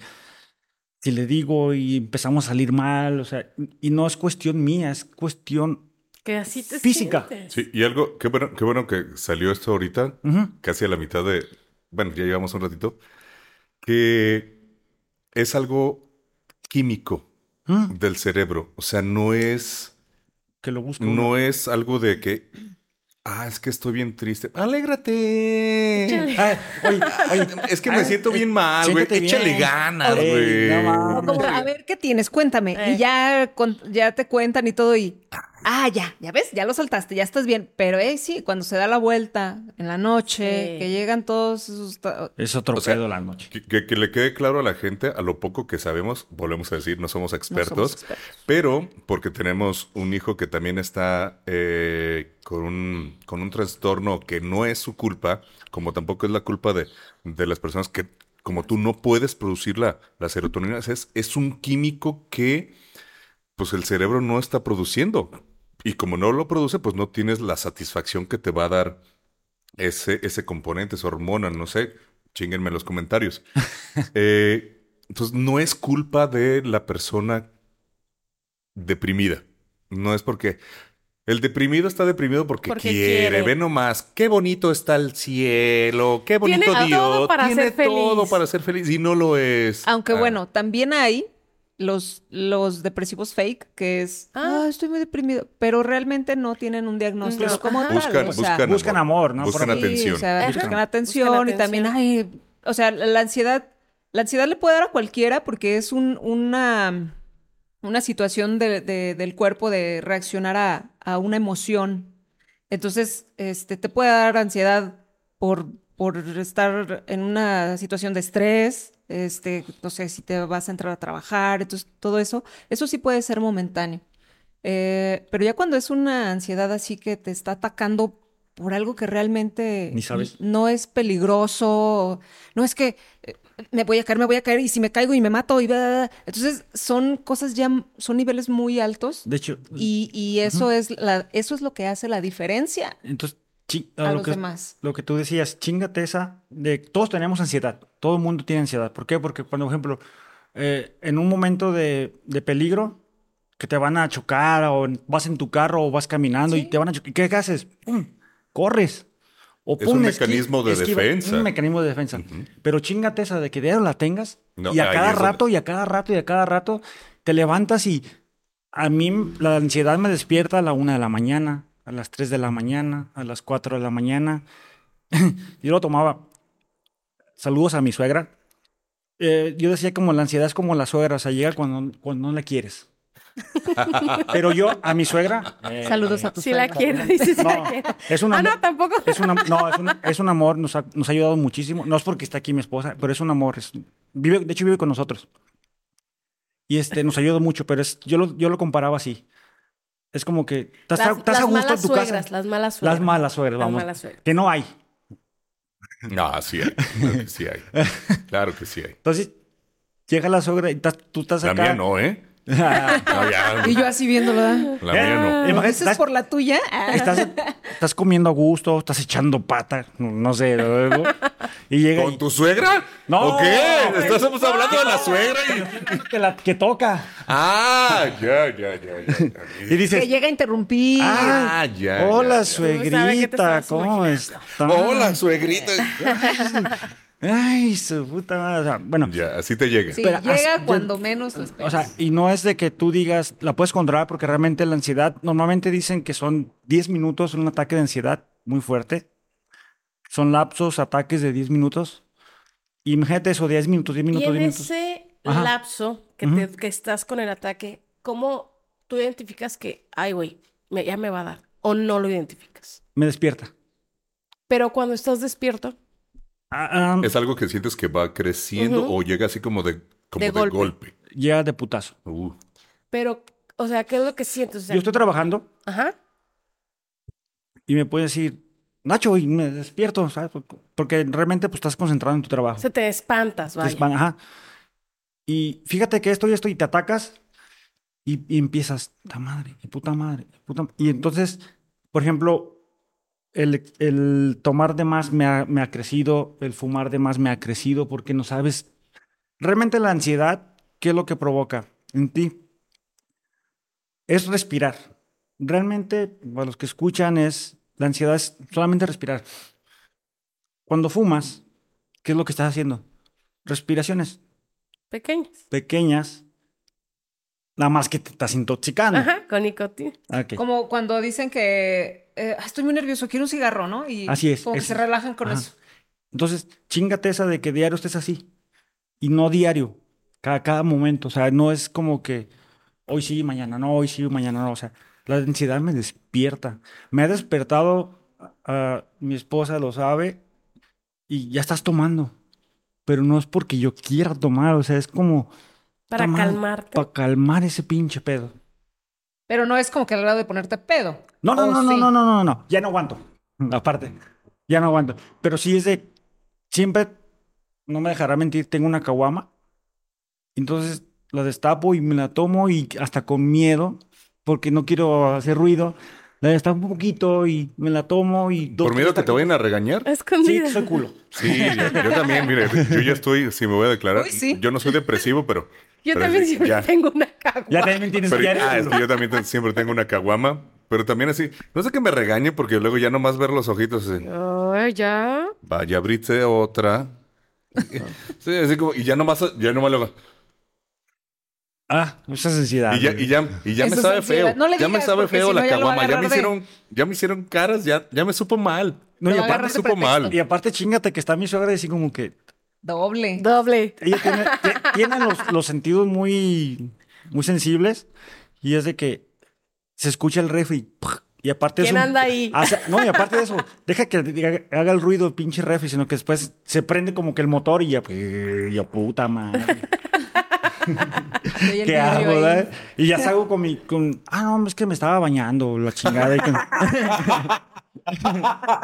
si le digo y empezamos a salir mal, o sea, y no es cuestión mía, es cuestión... Que así te Física. sientes. Sí, y algo, qué bueno, qué bueno que salió esto ahorita, casi a la mitad de, bueno, ya llevamos un ratito, que es algo químico Mm, del cerebro. O sea, no es, que lo busco. no es algo de que, ah, es que estoy bien triste. Alégrate. Ay, oye, oye, Es que me siento bien mal, güey. Échale bien. ganas, Ey, güey. no a ver, ¿qué tienes? Cuéntame. Eh. Y ya, con- ya te cuentan y todo y... Ah, ya, ya ves, ya lo soltaste, ya estás bien. Pero, eh, sí, cuando se da la vuelta en la noche, Sí. que llegan todos esos... ta- Es otro O sea, pedo la noche. Que, que- que le quede claro a la gente, a lo poco que sabemos, volvemos a decir, no somos no expertos, somos expertos. pero porque tenemos un hijo que también está eh, con, un, con un trastorno que no es su culpa, como tampoco es la culpa de, de las personas que, como tú, no puedes producir la, la serotonina. Es, es un químico que, pues, el cerebro no está produciendo. Y como no lo produce, pues no tienes la satisfacción que te va a dar ese, ese componente, esa hormona, no sé, chinguenme en los comentarios. Eh, entonces, no es culpa de la persona deprimida. No es porque el deprimido está deprimido porque, Porque quiere. quiere. Ve nomás, qué bonito está el cielo, qué bonito Tiene Dios. todo para tiene ser feliz. todo para ser feliz y no lo es. Aunque Ah, bueno, también hay los, los depresivos fake, que es, Ah. ah, estoy muy deprimido, pero realmente no tienen un diagnóstico No, como ajá. tal. Buscan, o sea, buscan, buscan amor, ¿no? Buscan sí, atención. o sea, Ajá. buscan Buscan atención y también, atención. ay, o sea, la ansiedad, la ansiedad le puede dar a cualquiera porque es un, una, una situación de- de- del cuerpo de reaccionar a, a una emoción. Entonces, este, te puede dar ansiedad por, por estar en una situación de estrés, este, no sé, si te vas a entrar a trabajar, entonces todo eso, eso sí puede ser momentáneo. Eh, pero ya cuando es una ansiedad así que te está atacando por algo que realmente Ni sabes. no es peligroso, no es que eh, me voy a caer, me voy a caer y si me caigo y me mato y bla, bla, bla. entonces son cosas ya, son niveles muy altos De hecho, y, y eso es la, eso es lo que hace la diferencia entonces, a lo los que, demás. lo que tú decías, chingate esa de todos tenemos ansiedad, todo el mundo tiene ansiedad. ¿Por qué? Porque cuando, por ejemplo, eh, en un momento de, de peligro, que te van a chocar o vas en tu carro o vas caminando y te van a chocar, ¿qué haces? ¡Pum! Corres. O Es un mecanismo de esquiva- defensa. Un mecanismo de defensa. Pero chingate esa de que diario la tengas No, y a cada rato y a cada rato y a cada rato te levantas y a mí la ansiedad me despierta a la una de la mañana, a las 3 de la mañana, a las 4 de la mañana. yo lo tomaba. Saludos a mi suegra. Eh, yo decía como la ansiedad es como la suegra, o sea, llega cuando, cuando no la quieres. Pero yo a mi suegra. eh, Saludos a tu Si la quiero, dices. si la No, quiero. es un Ah, amor. no, tampoco. Es no, es un, es un amor, nos ha, nos ha ayudado muchísimo. No es porque está aquí mi esposa, pero es un amor. es- vive, de hecho, vive con nosotros. Y este, nos ayudó mucho, pero es, yo, lo, yo lo comparaba así. Es como que estás, a- Las, estás a las gusto en tu suegras, casa. las malas suegras. Las malas suegras, Las vamos. malas suegras. Que no hay. No, sí hay. Claro que sí hay. Claro que sí hay. Entonces, llega la suegra y estás- tú estás La acá. mía no, ¿eh? No, ya, Y yo así viéndolo, la mía no. Imagínate, ¿Ese es estás- por la tuya? Ah. Estás, estás comiendo a gusto, estás echando pata, no, sé, luego, y llega ¿Con y, tu suegra? No, ¿O qué? Estamos hablando de la suegra y... que, la, que toca Ah, ya, ya, ya, ya. y Que dices, llega a interrumpir. Ah, ya. hola ya, que te suegrita, ¿cómo imaginando. está? Hola, suegrita. Ay, su puta madre, o sea, bueno, Ya, así te llega. Sí, Pero llega as- cuando menos lo o esperas. sea, y no es de que tú digas, la puedes controlar porque realmente la ansiedad, normalmente dicen que son 10 minutos un ataque de ansiedad muy fuerte. Son lapsos, ataques de 10 minutos. Imagínate eso, 10 minutos, 10 Y minutos, en 10 minutos. ese Ajá. lapso que, te- que estás con el ataque, ¿cómo tú identificas que, ay, güey, ya me va a dar? ¿O no lo identificas? Me despierta. Pero cuando estás despierto, Ah, ¿Es algo que sientes que va creciendo o llega así como de, como De de, golpe. golpe? llega de putazo. Uh, pero, o sea, ¿qué es lo que sientes? O sea, Yo estoy trabajando Ajá. y me puede decir, Nacho, y me despierto, ¿sabes? Porque realmente pues, estás concentrado en tu trabajo. O sea, te espantas, Te vaya. espan- ajá. Y fíjate que esto y esto, y te atacas y, y empiezas, puta madre, y puta madre, puta- Y entonces, por ejemplo, el, el tomar de más me ha, me ha crecido, el fumar de más me ha crecido, porque no sabes realmente la ansiedad, ¿qué es lo que provoca en ti? Es respirar. Realmente, para los que escuchan, es la ansiedad es solamente respirar. Cuando fumas, ¿qué es lo que estás haciendo? Respiraciones Pequeñas. pequeñas, nada más que te estás intoxicando. Ajá, con nicotina. Ok. Como cuando dicen que eh, "Ah, estoy muy nervioso, quiero un cigarro, ¿no? Y Así es, Como que se relajan con Ajá. eso. Entonces, chingate esa de que diario estés así. Y no diario, cada, cada momento. O sea, no es como que hoy sí, mañana no, hoy sí, mañana no. O sea, la ansiedad me despierta. Me ha despertado, ah, mi esposa lo sabe, y ya estás tomando. Pero no es porque yo quiera tomar, o sea, es como Para calmarte. para calmar ese pinche pedo. Pero no es como que al grado de ponerte pedo. No, no, ¿O no, no, sí? no, no, no, no, ya no aguanto. Aparte, ya no aguanto. Pero sí es de, siempre, no me dejará mentir, tengo una caguama. Entonces la destapo y me la tomo y hasta con miedo, porque no quiero hacer ruido. La destapo un poquito y me la tomo y... dos, ¿Por miedo que te vayan a regañar? Sí, Escondida. soy culo. Sí, yo, yo también, mire, yo ya estoy, si me voy a declarar, Uy, sí. yo no soy depresivo, pero... Yo pero también siempre ya. tengo una cagua. Ya también tienes Pero, ya ah, es que yo también te- siempre tengo una caguama, pero también así, no sé que me regañe porque luego ya nomás ver los ojitos así, Ay, ya. vaya, abrite otra. Sí, así como, y ya nomás, ya nomás luego, Ah, es ansiedad. y ya, y ya, y ya me sabe ansiedad. feo, No le ya me sabe feo la caguama, ya me hicieron, ya me hicieron caras, ya, ya me supo mal, No, y aparte, supo pretexto. mal. y aparte chingate que está mi suegra y así como que... Doble. Doble. ella tiene, tiene los, los sentidos muy, muy sensibles y es de que se escucha el refri y aparte de ¿Quién eso- anda ahí? Ah, sea, no, y aparte de eso, deja que haga el ruido el pinche refri, sino que después se prende como que el motor y ya, pues, ya puta madre, ¿qué hago, verdad? Y ya salgo con mi, con, ah, no, es que me estaba bañando, la chingada. y con-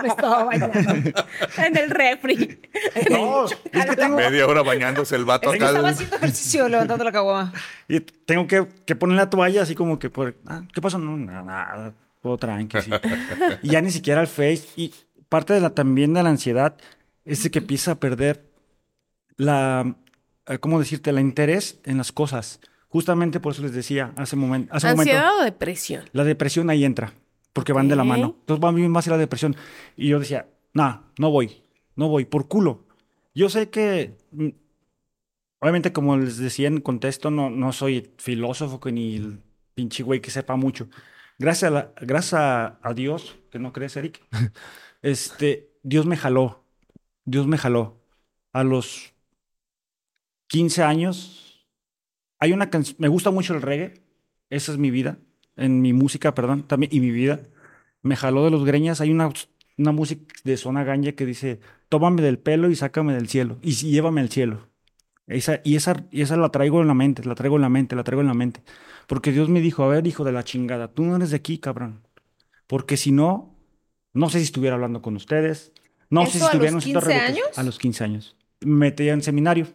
Me estaba bañando. En el refri. no, es que tengo, media hora bañándose el vato Es que acá. estaba haciendo ejercicio levantando la caguama. y tengo que, que poner la toalla así como que, por, ah, ¿qué pasó? No, nada, todo tranqui, sí. Y ya ni siquiera el face. Y parte de la, también de la ansiedad es de que empieza a perder la, eh, ¿cómo decirte? La interés en las cosas. Justamente por eso les decía hace, momen- hace un momento. ¿Ansiedad o depresión? La depresión ahí entra, porque van de la mano. Entonces va bien más la depresión. Y yo decía, nah, no voy, no voy, por culo. Yo sé que, mm, obviamente como les decía en contexto, no, no soy filósofo que ni el pinche güey que sepa mucho. Gracias a, la- gracias a Dios, que no crees, Eric, este, Dios me jaló, Dios me jaló. A los 15 años, hay una canción, me gusta mucho el reggae, esa es mi vida, en mi música, perdón, también, y mi vida. Me jaló de los greñas, hay una, una música de Zona Ganja que dice, tómame del pelo y sácame del cielo, y llévame al cielo. Esa, y, esa, y esa la traigo en la mente, la traigo en la mente, la traigo en la mente. Porque Dios me dijo, a ver, hijo de la chingada, tú no eres de aquí, cabrón. Porque si no, no sé si estuviera hablando con ustedes. No sé si ¿Eso a estuviera los haciendo 15 reggaetón. años? A los 15 años. Me metí en seminario.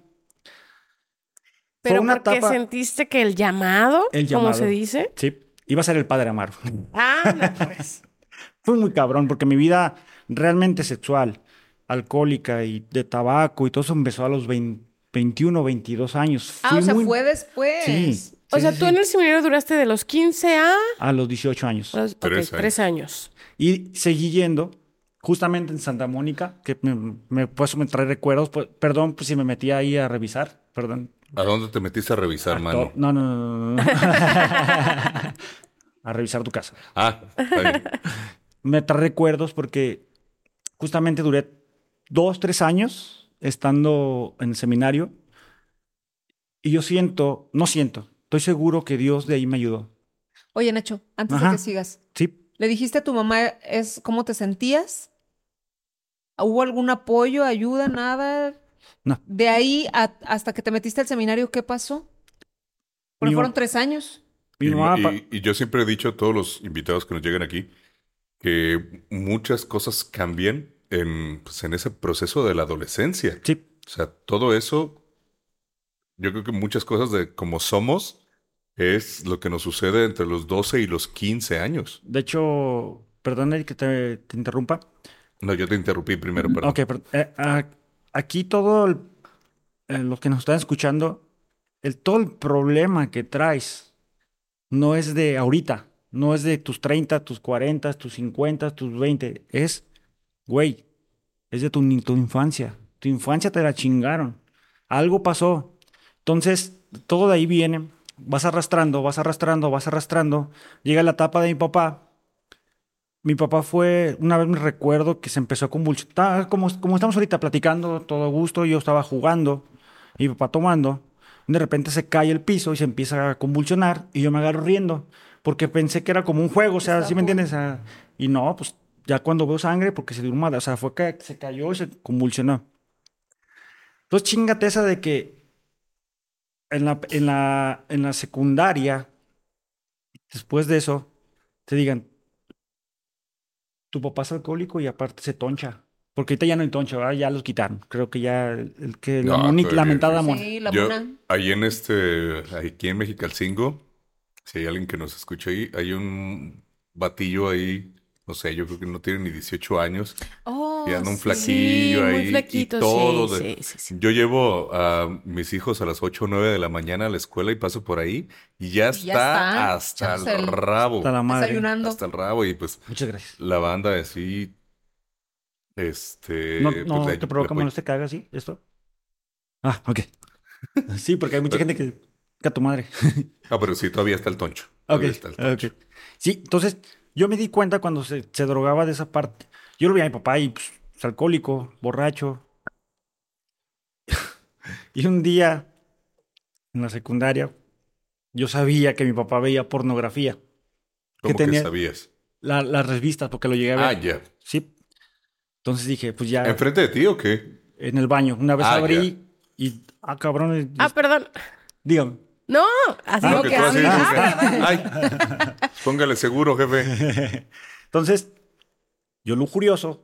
Pero porque etapa- sentiste que el llamado, El como llamado. se dice. Sí, iba a ser el padre Amaro. Ah, no, pues. Fue muy cabrón porque mi vida realmente sexual, alcohólica y de tabaco y todo eso empezó a los 20 21, 22 años. Ah, Fui o sea, muy- fue después. Sí. O sí, sea, sí, tú sí. en el seminario duraste de los 15 a A los 18 años. los ok, Tres tres, años. Y seguí yendo justamente en Santa Mónica, que me, me, pues, me trae recuerdos. pues, perdón pues, si me metí ahí a revisar. Perdón. ¿A dónde te metiste a revisar, mano? No, no, no, no, no. a revisar tu casa. Ah, está bien. me trae recuerdos porque justamente duré dos, tres años estando en el seminario y yo siento, no siento, estoy seguro que Dios de ahí me ayudó. Oye, Nacho, antes Ajá. de que sigas, Sí, ¿le dijiste a tu mamá es cómo te sentías? ¿Hubo algún apoyo, ayuda, nada? No. De ahí a- hasta que te metiste al seminario, ¿qué pasó? Porque fueron tres años. Y, yo siempre he dicho a todos los invitados que nos llegan aquí que muchas cosas cambian en, pues, en ese proceso de la adolescencia. sí, O sea, todo eso, yo creo que muchas cosas de cómo somos es lo que nos sucede entre los 12 y los 15 años. de hecho, perdón Eric, que te, te interrumpa. No, yo te interrumpí primero, perdón. Ok, pero, eh, a- aquí todo el- eh, los que nos están escuchando, el, todo el problema que traes no es de ahorita, no es de tus 30, tus 40, tus 50, tus 20, es, güey, es de tu, tu infancia. Tu infancia te la chingaron. Algo pasó. Entonces, todo de ahí viene. Vas arrastrando, vas arrastrando, vas arrastrando. Llega la etapa de mi papá. Mi papá fue, una vez me recuerdo que se empezó a convulsionar, como, como estamos ahorita platicando, todo gusto, yo estaba jugando, y mi papá tomando, de repente se cae el piso y se empieza a convulsionar, y yo me agarro riendo, porque pensé que era como un juego, o sea, ¿sí me entiendes? Ah, y no, pues ya cuando veo sangre, porque se dio o sea, fue que se cayó y se convulsionó. Entonces chingate esa de que en la, en la, en la secundaria, después de eso, te digan, tu papá es alcohólico y aparte se toncha. Porque ahorita ya no hay toncha, ¿verdad? Ya los quitaron. Creo que ya el, que No, la mentada existe. mona. Sí, la Yo, mona. ahí en este, aquí en Mexicalcingo, si hay alguien que nos escucha ahí, hay un batillo ahí, no sé, yo creo que no tiene ni 18 años, Oh, y anda un sí, flaquillo muy ahí, flaquito, y todo. sí, de- sí, sí, sí. Yo llevo a mis hijos a las 8 o 9 de la mañana a la escuela y paso por ahí, y ya está, Y ya está, hasta el el- rabo, Hasta la madre. Desayunando. hasta el rabo, y pues Muchas gracias. la banda así, este... ¿No, pues, no le- te provoca molestia que haga así esto? Ah, ok. sí, porque hay mucha gente que... Que a tu madre. Ah, pero sí, todavía está el toncho. Ok, Todavía está el toncho. ok. Sí, entonces yo me di cuenta cuando se, se drogaba de esa parte. Yo lo vi a mi papá y pues, es alcohólico, borracho. y un día en la secundaria yo sabía que mi papá veía pornografía. ¿Cómo que tenía- sabías? La- las revistas, porque lo llegué a ver. Ah, ya. Sí. Entonces dije, pues ya ¿Enfrente de ti o qué? en el baño. Una vez Ah, abrí y, ah, cabrón, Ah, perdón. dígame. No, así Ah, como que que así, jefe. Ay, póngale seguro, jefe. Entonces, yo lujurioso,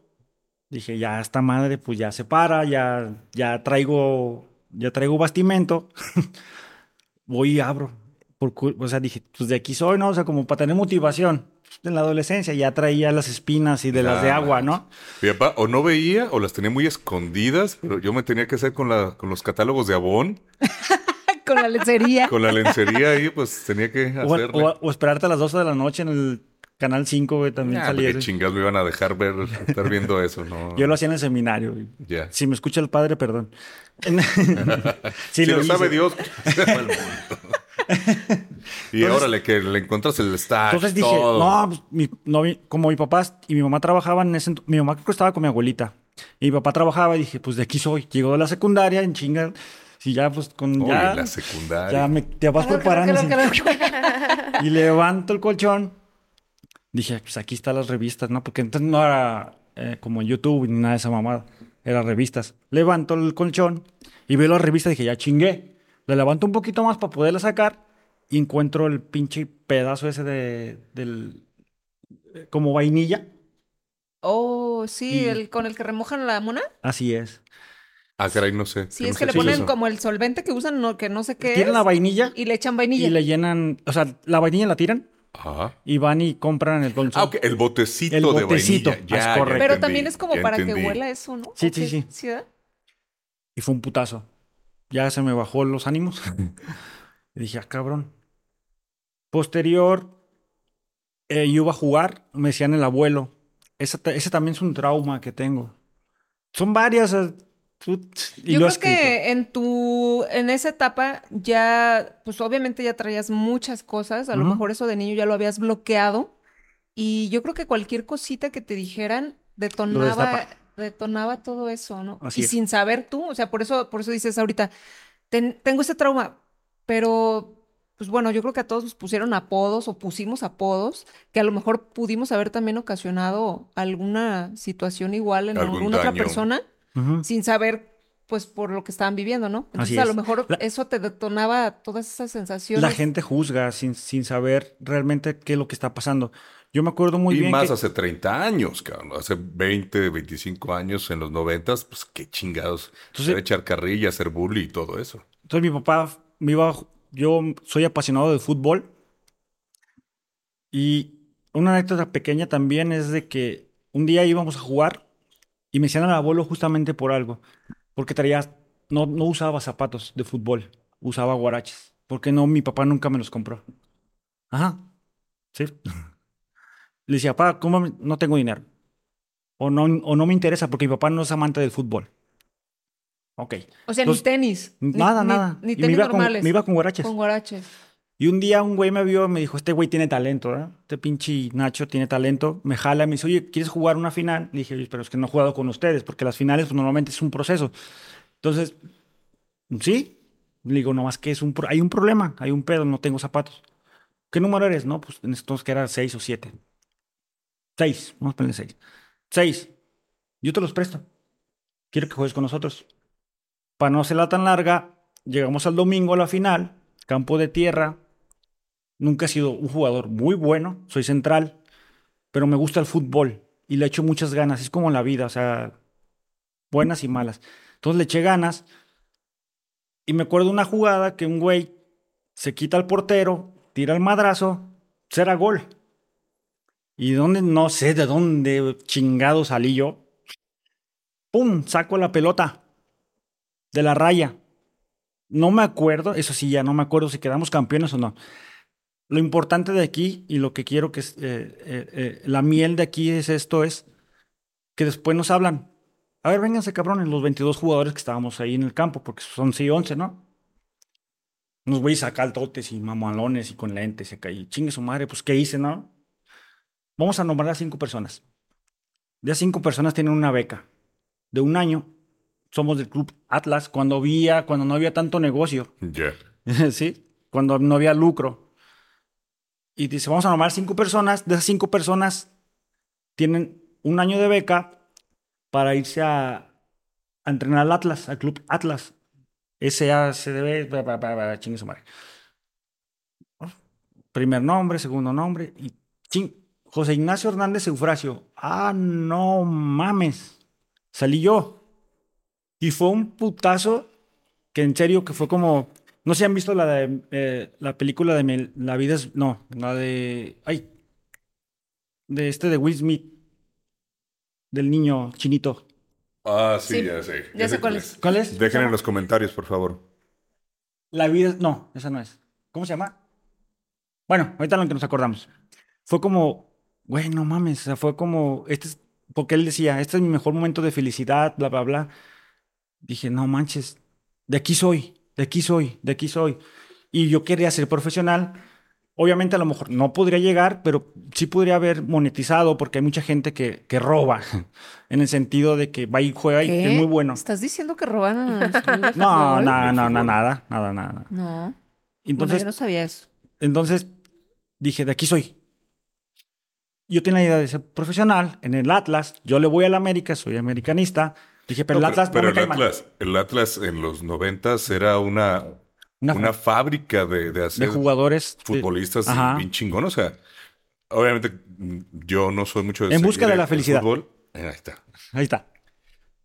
dije, ya esta madre, pues ya se para, ya, ya traigo, ya traigo bastimento. Voy y abro. Por o sea, dije, pues de aquí soy, ¿no? O sea, como para tener motivación. En la adolescencia ya traía las espinas y de las de agua, ¿no? Mi papá o no veía o las tenía muy escondidas, pero yo me tenía que hacer con, la, con los catálogos de Avon, Con la lencería. con la lencería ahí, pues tenía que hacerle. o- o esperarte a las 12 de la noche en el canal 5, güey, también Ah, salía qué eso. chingados me iban a dejar ver, estar viendo eso, ¿no? Yo lo hacía en el seminario. Ya. Si me escucha el padre, perdón. Si lo, sabe Dios. y órale, que le encuentras el stash. Entonces dije, todo. no, pues, mi- no, como mi papá y mi mamá trabajaban en ese mi mamá creo que estaba con mi abuelita y mi papá trabajaba y dije, pues de aquí soy. Llegó de la secundaria en chinga y ya pues con Uy, ya, la secundaria. ya me te vas preparando y levanto el colchón. Dije, pues aquí están las revistas, ¿no? Porque entonces no era eh, como YouTube ni nada de esa mamada, eran revistas. Levanto el colchón y veo las revistas y dije, ya chingué. Le levanto un poquito más para poderla sacar y encuentro el pinche pedazo ese de del eh, como vainilla. Oh, sí, Y- el con el que remojan la mona. Así es. Ah, caray, no sé. Sí, es no que sé le ponen eso. como el solvente que usan, no, que no sé qué Tienen es, la vainilla y le echan vainilla. y le llenan, o sea, la vainilla la tiran Ajá. y van y compran el colchón. Ah, ok, el botecito, El de botecito, vainilla. Ya, es correcto. Pero entendí, también es como para entendí. que huela eso, ¿no? Sí, ¿O sí, sí. ¿Sí? Y fue un putazo. Ya se me bajó los ánimos. y dije, ah, cabrón. Posterior, eh, yo iba a jugar, me decían el abuelo. Ese, ese también es un trauma que tengo. Son varias. Y Yo lo creo escrito. que en tu, en esa etapa ya, pues obviamente ya traías muchas cosas, a lo Ujú. mejor eso de niño ya lo habías bloqueado y yo creo que cualquier cosita que te dijeran detonaba, detonaba todo eso, ¿no? Así y es. sin saber tú, o sea, por eso, por eso dices ahorita, "Ten- tengo ese trauma, pero pues bueno, yo creo que a todos nos pusieron apodos o pusimos apodos que a lo mejor pudimos haber también ocasionado alguna situación igual en Algún alguna otra daño. Sin saber pues por lo que estaban viviendo, ¿no? Entonces Así a lo mejor La- eso te detonaba todas esas sensaciones. La gente juzga sin, sin saber realmente qué es lo que está pasando. Yo me acuerdo muy y bien más que... hace 30 años, cabrón. Hace 20, 25 años en los 90, pues qué chingados. Entonces- echar carrilla, hacer bully y todo eso. Entonces mi papá me iba, yo soy apasionado de fútbol y una anécdota pequeña también es de que un día íbamos a jugar y me decían al abuelo justamente por algo, porque traía, no, no usaba zapatos de fútbol, usaba guaraches, porque no, mi papá nunca me los compró. Ajá, sí. Le decía, papá, ¿cómo no tengo dinero? O no, o no me interesa porque mi papá no es amante del fútbol. Ok. O sea, ni tenis. ni- Nada, ni- nada. Ni Y me tenis iba con- normales. me iba con guaraches. Con guaraches. Y un día un güey me vio me dijo, este güey tiene talento, ¿verdad? Este pinche Nacho tiene talento. Me jala me dice, oye, ¿quieres jugar una final? Le dije, "Oye, pero es que no he jugado con ustedes, porque las finales pues, normalmente es un proceso. Entonces, sí. Le digo, no, más que es un hay un problema, hay un pedo, no tengo zapatos. ¿Qué número eres? No, pues en estos que era seis o siete. Seis, vamos a ponerle seis. Seis. Yo te los presto. Quiero que juegues con nosotros. Para no hacerla tan larga, llegamos al domingo a la final, campo de tierra. Nunca he sido un jugador muy bueno, soy central, pero me gusta el fútbol y le echo muchas ganas. Es como la vida, o sea, buenas y malas. Entonces le eché ganas y me acuerdo una jugada que un güey se quita al portero, tira el madrazo, será gol. ¿Y dónde? No sé de dónde chingado salí yo. ¡Pum! Saco la pelota de la raya. No me acuerdo, eso sí, ya no me acuerdo si quedamos campeones o no. Lo importante de aquí y lo que quiero que es, eh, eh, eh, la miel de aquí es esto, es que después nos hablan. A ver, vénganse cabrones, los 22 jugadores que estábamos ahí en el campo, porque son sí 11, ¿no? Nos voy a sacar totes y mamalones y con lentes y acá, y chingue su madre, pues ¿qué hice, no? Vamos a nombrar a cinco personas. De cinco personas tienen una beca de un año. Somos del club Atlas cuando había, cuando no había tanto negocio. Ya. ¿sí? Cuando no había lucro. Y dice, vamos a nombrar cinco personas. De esas cinco personas tienen un año de beca para irse a, entrenar al Atlas, al club Atlas. SACDB, madre. Primer nombre, segundo nombre y. José Ignacio Hernández Eufrasio. Ah, no mames. Salí yo. Y fue un putazo que en serio que fue como no sé si han visto la de eh, la película de Mel- La vida es no, la de ay de este de Will Smith del niño chinito. Ah, sí, Sí, ya sé. ya sé cuál es. ¿Cuál es? Dejen en los comentarios, por favor. La vida es no, esa no es. ¿Cómo se llama? Bueno, ahorita lo que nos acordamos. Fue como, güey, no mames, o sea, fue como este es porque él decía, "Este es mi mejor momento de felicidad, bla bla bla." Dije, "No manches, de aquí soy, de aquí soy, de aquí soy." Y yo quería ser profesional. Obviamente a lo mejor no podría llegar, pero sí podría haber monetizado porque hay mucha gente que, que roba, en el sentido de que va y juega y es muy bueno. ¿Estás diciendo que roban a No, no, no, no, nada, nada, nada. No. Entonces, bueno, yo no sabía eso. entonces dije, de aquí soy. Yo tenía la idea de ser profesional en el Atlas. Yo le voy al América, soy americanista. Dije, pero No, el Atlas pero no me el. Atlas, el Atlas en los noventas era una, Una, una fábrica de, de de hacer jugadores. de- futbolistas Ajá. bien chingón. O sea, obviamente mm, yo no soy mucho de En busca de la el- el felicidad. fútbol. Eh, Ahí está. Ahí está.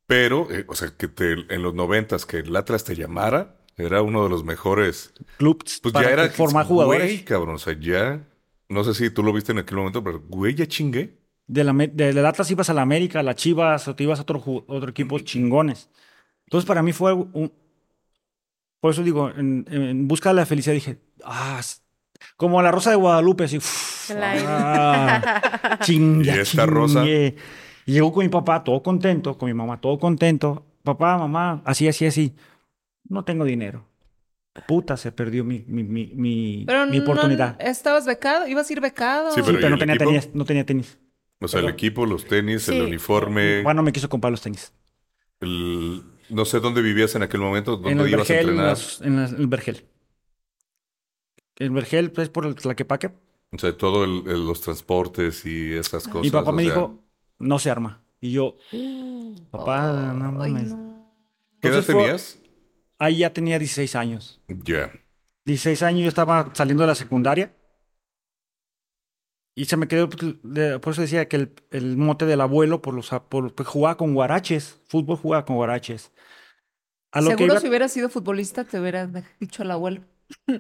Pero, eh, o sea, que te- en los noventas que el Atlas te llamara, era uno de los mejores. Clubs Pues para ya era formar güey, jugadores. cabrón. O sea, ya. No sé si tú lo viste en aquel momento, pero güey, ya chingué. De la, del Atlas ibas a la América, a la Chivas, o te ibas a otro, otro equipo chingones. Entonces, para mí fue un. Por eso digo, en, en busca de la felicidad dije, ah, como la rosa de Guadalupe, así. uf, El aire. ah, chingue, Y esta rosa. Y llegó con mi papá todo contento, con mi mamá todo contento. Papá, mamá, así, así, así. No tengo dinero. Puta, se perdió mi, mi, mi, mi, Pero mi no- oportunidad. ¿Estabas becado? ¿Ibas a ir becado? Sí, Sí, pero pero, ¿y no, tenía equipo? tenis, no tenía tenis. O sea, el equipo, los tenis, Sí. el uniforme. Juan no me quiso comprar los tenis. el- no sé dónde vivías en aquel momento, En dónde el ibas a en, entrenar. las- en las- en el Vergel. En Vergel es por el Tlaquepaque. O sea, todo el- el- los transportes y esas cosas. Mi papá me sea, dijo, no se arma. Y yo, papá, no mames. no. ¿Qué edad fue- tenías? Ahí ya tenía 16 años. Ya. 16 años yo estaba saliendo de la secundaria. Y se me quedó, pues, por eso decía que el, el mote del abuelo, por los, por, pues, jugaba con guaraches. Fútbol jugaba con guaraches. A lo que Seguro iba- si hubieras sido futbolista te hubieras dicho al abuelo,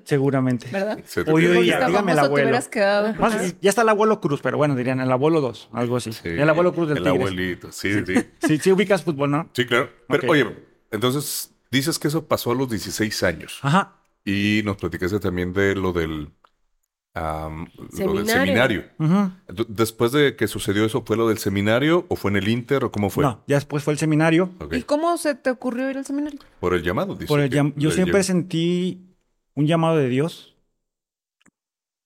seguramente. ¿verdad? Se te Oye, oye, ya. Dígame el famoso te abuelo. hubieras quedado. Más, Ajá. ya está el abuelo Cruz, pero bueno, dirían el abuelo 2, algo así. Sí, el abuelo Cruz del El Tigres. abuelito, sí, sí. Sí, sí ubicas fútbol, ¿no? Sí, claro. Pero, oye, entonces dices que eso pasó a los 16 años. Ajá. Y nos platicaste también de lo del, am, lo del Seminario. Después de que sucedió eso, ¿fue lo del seminario o fue en el Inter o cómo fue? No, ya después fue el seminario. ¿Y cómo se te ocurrió ir al seminario? Por el llamado, dice. Por el llam- yo siempre sentí un llamado de Dios.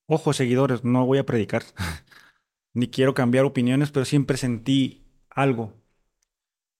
Ojo, seguidores, no voy a predicar. Ni quiero cambiar opiniones, pero siempre sentí algo.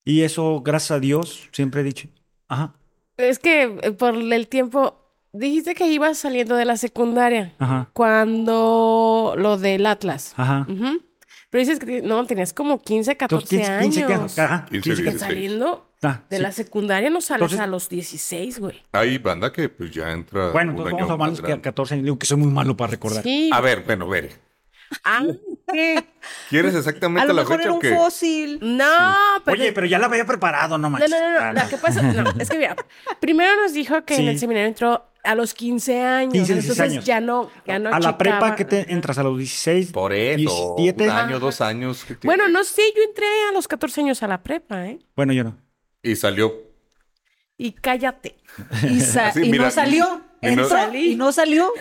Y eso, gracias a Dios, siempre he dicho. Ajá, Es que eh, por el tiempo, dijiste que ibas saliendo de la secundaria ajá, cuando lo del Atlas. ajá. Ujú. Pero dices que no, tenías como 15, 14 15, 15, años. ajá, 15, 15, Que 16. saliendo Ah, de sí. la secundaria no sales Entonces- a los 16, güey. Hay banda que pues ya entra. Bueno, un entonces año vamos a más malos que a grande. 14 años. Digo que soy muy malo para recordar. Sí. A ver, bueno, ver. Ah, ¿qué? ¿Quieres A exactamente lo la mejor fecha era o un qué? fósil. No, pero... Oye, pero ya la había preparado, no No, manches. no, no, no. Ah, Lo que pasa, no, es que mira, primero nos dijo que en Sí. el seminario entró a los 15 años. 15, 16 entonces años. ya no, ya no a la prepa que te entras a los 16. Por eso. 17. Un año, dos años. ¿qué te- Bueno, no sé, yo entré a los 14 años a la prepa, ¿eh? Bueno, yo no. Y salió. Y cállate. Y, sa- Así, y mira, no salió. y no- y no salió.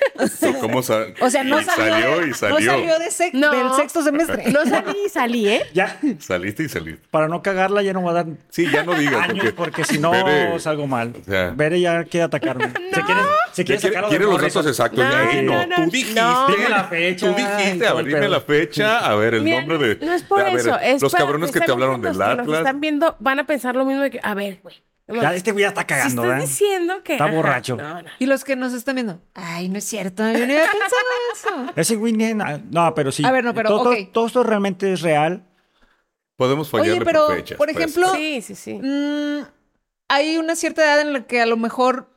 ¿Cómo sa- O sea, no y salió, salió y salió. No salió de sec- No. del sexto semestre. No salí y salí, ¿eh? Ya, Saliste y saliste. para no cagarla, ya no voy a dar Sí, ya no digas. años porque si no Bere- salgo mal. o sea- Bere ya quiere atacarme. Se quiere, se quiere ¿Quiere, sacar quiere los datos exactos? No, no, no, no, tú dijiste. no. Dime la fecha Tú dijiste, a ver, dime la fecha, a ver, el Mira, nombre de. No es por a ver, eso. Es los cabrones que te hablaron del Atlas. están viendo van a pensar lo mismo de que, a ver, güey. Ya este güey ya está si cagando, estás diciendo que... Está ajá, borracho. No, no. Y los que nos están viendo. Ay, no es cierto. Yo no había pensado eso. Ese güey ni- No, pero sí. A ver, no, pero, todo, todo esto realmente es real. Podemos fallarle Oye, pero, por fechas. por pues. ejemplo, Sí, sí, sí. Mm, hay una cierta edad en la que a lo mejor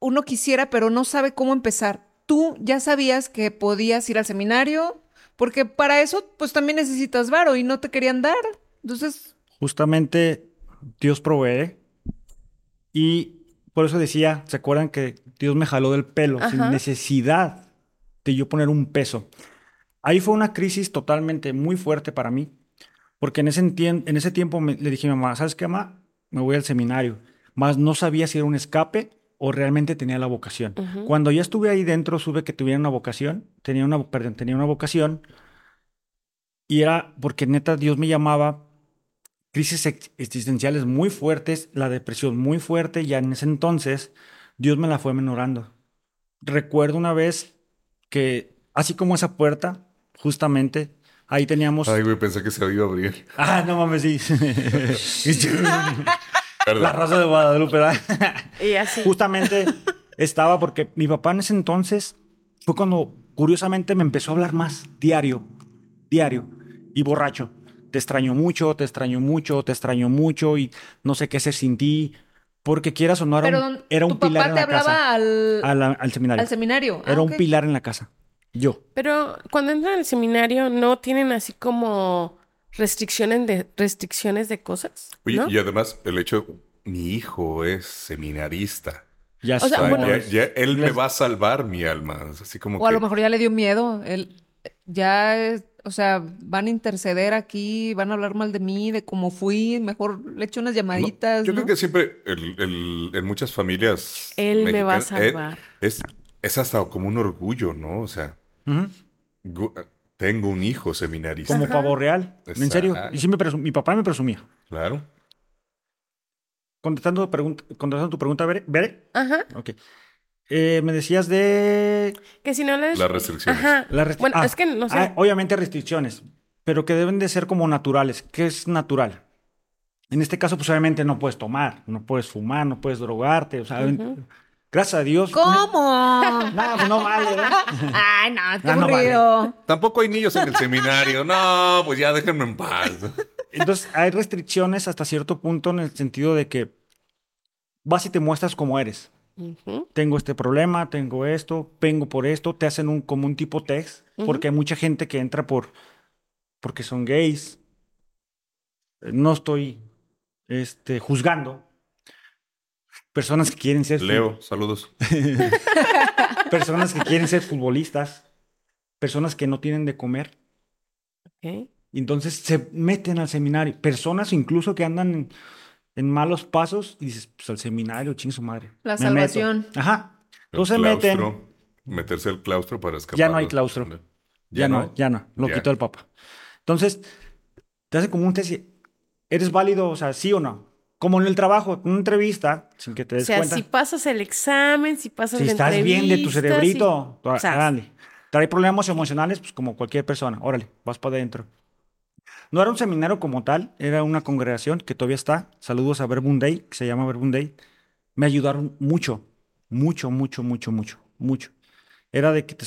uno quisiera, pero no sabe cómo empezar. Tú ya sabías que podías ir al seminario, porque para eso, pues también necesitas varo y no te querían dar. Entonces, Justamente Dios provee. Y por eso decía, ¿se acuerdan que Dios me jaló del pelo sin necesidad de yo poner un peso? Ahí fue una crisis totalmente muy fuerte para mí, porque en ese, en ese tiempo me- le dije a mi mamá, ¿sabes qué, mamá? Me voy al seminario. Más no sabía si era un escape o realmente tenía la vocación. Cuando ya estuve ahí dentro, supe que tuviera una vocación, tenía una, perdón, tenía una vocación, y era porque neta Dios me llamaba crisis ex- existenciales muy fuertes, la depresión muy fuerte, ya en ese entonces Dios me la fue menorando. Recuerdo una vez que, así como esa puerta, justamente, ahí teníamos... Ay, güey, pensé que se iba a abrir. Ah, no mames, sí. la raza de Guadalupe, ¿verdad? Y así. Justamente estaba porque mi papá en ese entonces fue cuando curiosamente me empezó a hablar más diario, diario y borracho. Te extraño mucho, te extraño mucho, te extraño mucho y no sé qué hacer sin ti. Porque quieras o no, era pero un, era un pilar en la casa. al, al seminario. al seminario. Ah, era un pilar en la casa. Yo. Pero cuando entran al seminario, ¿no tienen así como restricciones de, restricciones de cosas? Oye, ¿no? y además, el hecho, mi hijo es seminarista. Ya O sea, bueno, ya, ya él me va a salvar mi alma. Así como O a lo mejor ya le dio miedo. Él ya, es- o sea, van a interceder aquí, van a hablar mal de mí, de cómo fui. Mejor le echo unas No, llamaditas. yo ¿no? creo que siempre el- el- en muchas familias Él me va a eh, salvar. es, es hasta como un orgullo, ¿no? O sea, tengo un hijo seminarista. Como pavo real. En serio. Y sí me presum- mi papá me presumía. Claro. Contestando, pregunta, contestando tu pregunta, Bere. Bere. Ajá. Ok. Eh, me decías de Que si no les... Las restricciones. Ajá. La restri- Bueno, ah, es que no sé. ah, obviamente restricciones, pero que deben de ser como naturales. ¿Qué es natural? En este caso, pues obviamente no puedes tomar, no puedes fumar, no puedes drogarte. O sea. Gracias a Dios. ¿Cómo? No, pues no vale, ¿verdad? Ay, no, qué Ah, no vale. aburrido. Tampoco hay niños en el seminario. No, pues ya déjenme en paz. Entonces, hay restricciones hasta cierto punto en el sentido de que vas y te muestras como eres. Tengo este problema, tengo esto, vengo por esto, te hacen un como un tipo test, porque hay mucha gente que entra por porque son gays. Eh, No estoy este juzgando. Personas que quieren ser Leo, saludos. personas que quieren ser futbolistas, personas que no tienen de comer. Ok. Y entonces se meten al seminario. Personas incluso que andan en, en malos pasos y dices, pues al seminario, ching su madre. La me meto". salvación. Ajá. El Entonces se meten. Meterse al claustro para escapar. Ya no hay claustro. Ya, no, ya no. Lo Ya. quitó el Papa. Entonces, te hace como un test. ¿Eres válido, o sea, sí o no? Como en el trabajo, en una entrevista, sin que te O des sea, cuenta. si pasas el examen, si pasas si la estás bien de tu cerebrito, si- tú- dale. Trae problemas emocionales, pues como cualquier persona. Órale, vas para adentro. No era un seminario como tal, era una congregación que todavía está. Saludos a Verbum Day, que se llama Verbum Day. Me ayudaron mucho, mucho, mucho, mucho, mucho, mucho. Era de que te...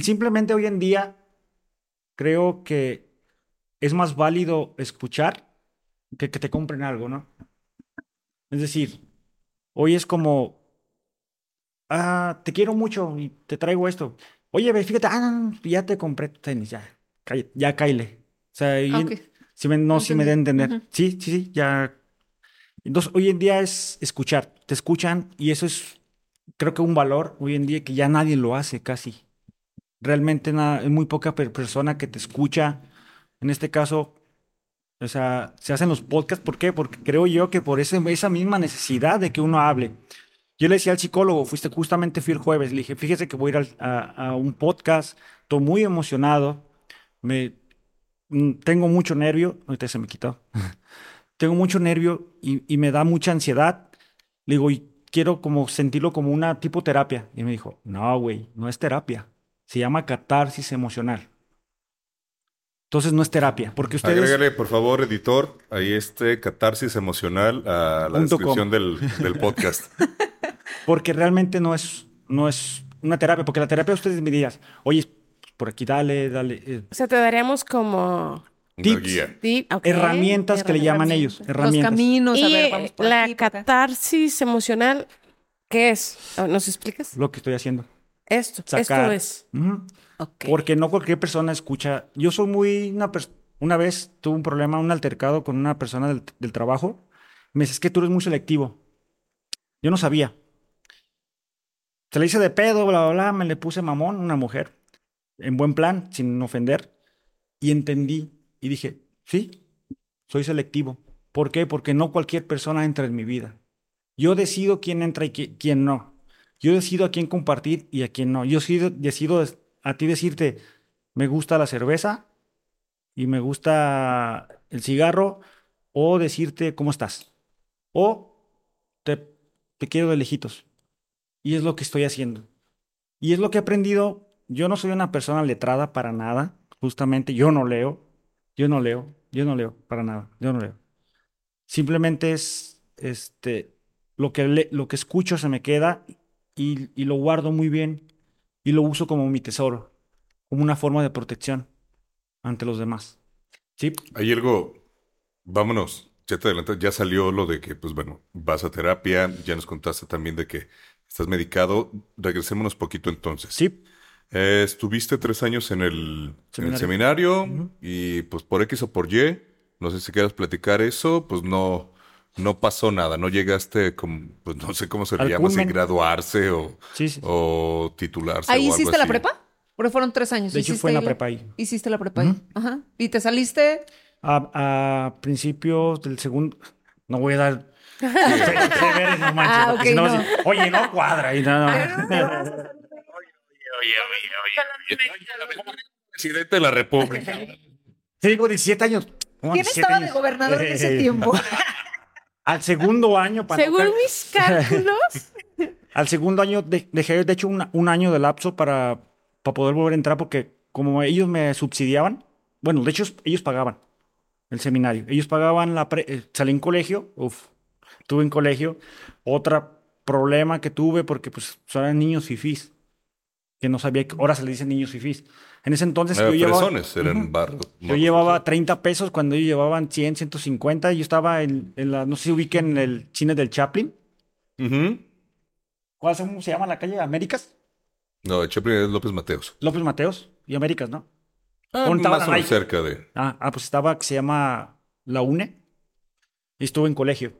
Simplemente hoy en día creo que es más válido escuchar que que te compren algo, ¿no? Es decir, hoy es como, ah, te quiero mucho y te traigo esto. Oye, fíjate, ah, ya te compré tenis, ya, cállate, ya cáile. O sea, y- Ah, ok. si me, no, si me da a entender. Ujú. Sí, sí, sí, ya. Entonces, hoy en día es escuchar, te escuchan y eso es, creo que un valor hoy en día que ya nadie lo hace casi. Realmente nada, es muy poca per- persona que te escucha. En este caso, o sea, se hacen los podcasts, ¿por qué? Porque creo yo que por ese, esa misma necesidad de que uno hable. Yo le decía al psicólogo, fuiste justamente fui el jueves, le dije, fíjese que voy a ir al- a, a un podcast, estoy muy emocionado, me, tengo mucho nervio, ahorita se me quitó, tengo mucho nervio y, y me da mucha ansiedad. Le digo, y quiero como sentirlo como una tipo terapia. Y me dijo, no, güey, no es terapia, se llama catarsis emocional. Entonces no es terapia, porque ustedes... Agrégale, por favor, editor, ahí este catarsis emocional a la descripción del, del podcast. Porque realmente no es, no es una terapia, porque la terapia ustedes me dirían, oye, por aquí dale, dale. eh, O sea, te daríamos como... Tips. guía. tip, herramientas que le llaman ellos. Los Herramientas. caminos, a Y ver, vamos por la aquí, catarsis emocional, ¿qué es? ¿Nos explicas? Lo que estoy haciendo. Esto, Sacar. esto es. Porque no cualquier persona escucha. Yo soy muy una una vez tuve un problema, un altercado con una persona del, del trabajo. Me dice, es que tú eres muy selectivo. Yo no sabía. Se le hice de pedo, bla, bla, bla. Me le puse mamón, una mujer. En buen plan, sin ofender. Y entendí. Y dije, sí, soy selectivo. ¿Por qué? Porque no cualquier persona entra en mi vida. Yo decido quién entra y qui- quién no. Yo decido a quién compartir y a quién no. Yo decido, decido a ti decirte, me gusta la cerveza y me gusta el cigarro, o decirte cómo estás. O te, te quiero de lejitos. Y es lo que estoy haciendo. Y es lo que he aprendido. Yo no soy una persona letrada para nada. Justamente yo no leo. Yo no leo. Yo no leo para nada. Yo no leo. Simplemente es este lo que le- lo que escucho se me queda y, y lo guardo muy bien y lo uso como mi tesoro, como una forma de protección ante los demás. Sí, Hay algo, vámonos, ya te adelantas, ya salió lo de que, pues bueno, vas a terapia, ya nos contaste también de que estás medicado. Regresémonos poquito entonces. sí, Eh, estuviste tres años en el en el Seminario. y pues por X o por Y, no sé si quieras platicar eso, pues no, no pasó nada, no llegaste como, pues no sé cómo se le llama, si graduarse o, sí, sí. o titularse. ¿Ahí o algo hiciste la así. prepa? Porque fueron tres años. De hecho, ¿Hiciste fue en la prepa ahí. Hiciste la prepa ahí. Ajá. ¿Y te saliste? A, a principios del segundo, no voy a dar no manches, Ah, no, oye, no cuadra y no, no. Presidente de la República. Sí, digo 17 años. ¿Cómo ¿Quién 17 estaba de gobernador en ese Eh, tiempo? Al segundo año, para Según tocar- mis cálculos, Al segundo año de- dejé, de hecho, una- un año de lapso para, para poder volver a entrar porque como ellos me subsidiaban, bueno, de hecho ellos pagaban el seminario. Ellos pagaban la... Pre, eh, salí en colegio, uf, estuve en colegio, otra problema que tuve porque pues eran niños fifís. Que no sabía que ahora se le dicen niños fifís. En ese entonces Eh, yo llevaba, barros. yo llevaba 30 pesos cuando ellos llevaban 100, 150. Yo estaba en, en la, no sé si ubiquen el cine del Chaplin. Ujú. ¿Cuál se- cómo se llama la calle? ¿Américas? No, Chaplin es López Mateos. López Mateos y Américas, ¿no? Ah, cerca de... Ah, ah, pues estaba que se llama La UNE. Y estuve en colegio.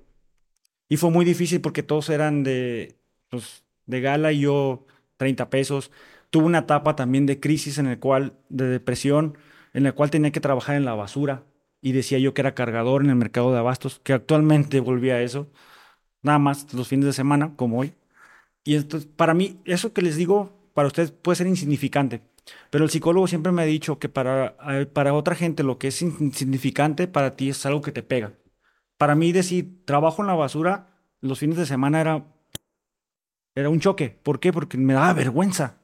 Y fue muy difícil porque todos eran de, pues, de gala y yo 30 pesos. Tuve una etapa también de crisis en el cual, de depresión, en la cual tenía que trabajar en la basura. Y decía yo que era cargador en el mercado de abastos, que actualmente volví a eso. Nada más los fines de semana, como hoy. Y entonces, para mí, eso que les digo, para ustedes puede ser insignificante. Pero el psicólogo siempre me ha dicho que para, eh, para otra gente lo que es insignificante, para ti es algo que te pega. Para mí decir trabajo en la basura los fines de semana era, era un choque. ¿Por qué? Porque me daba vergüenza.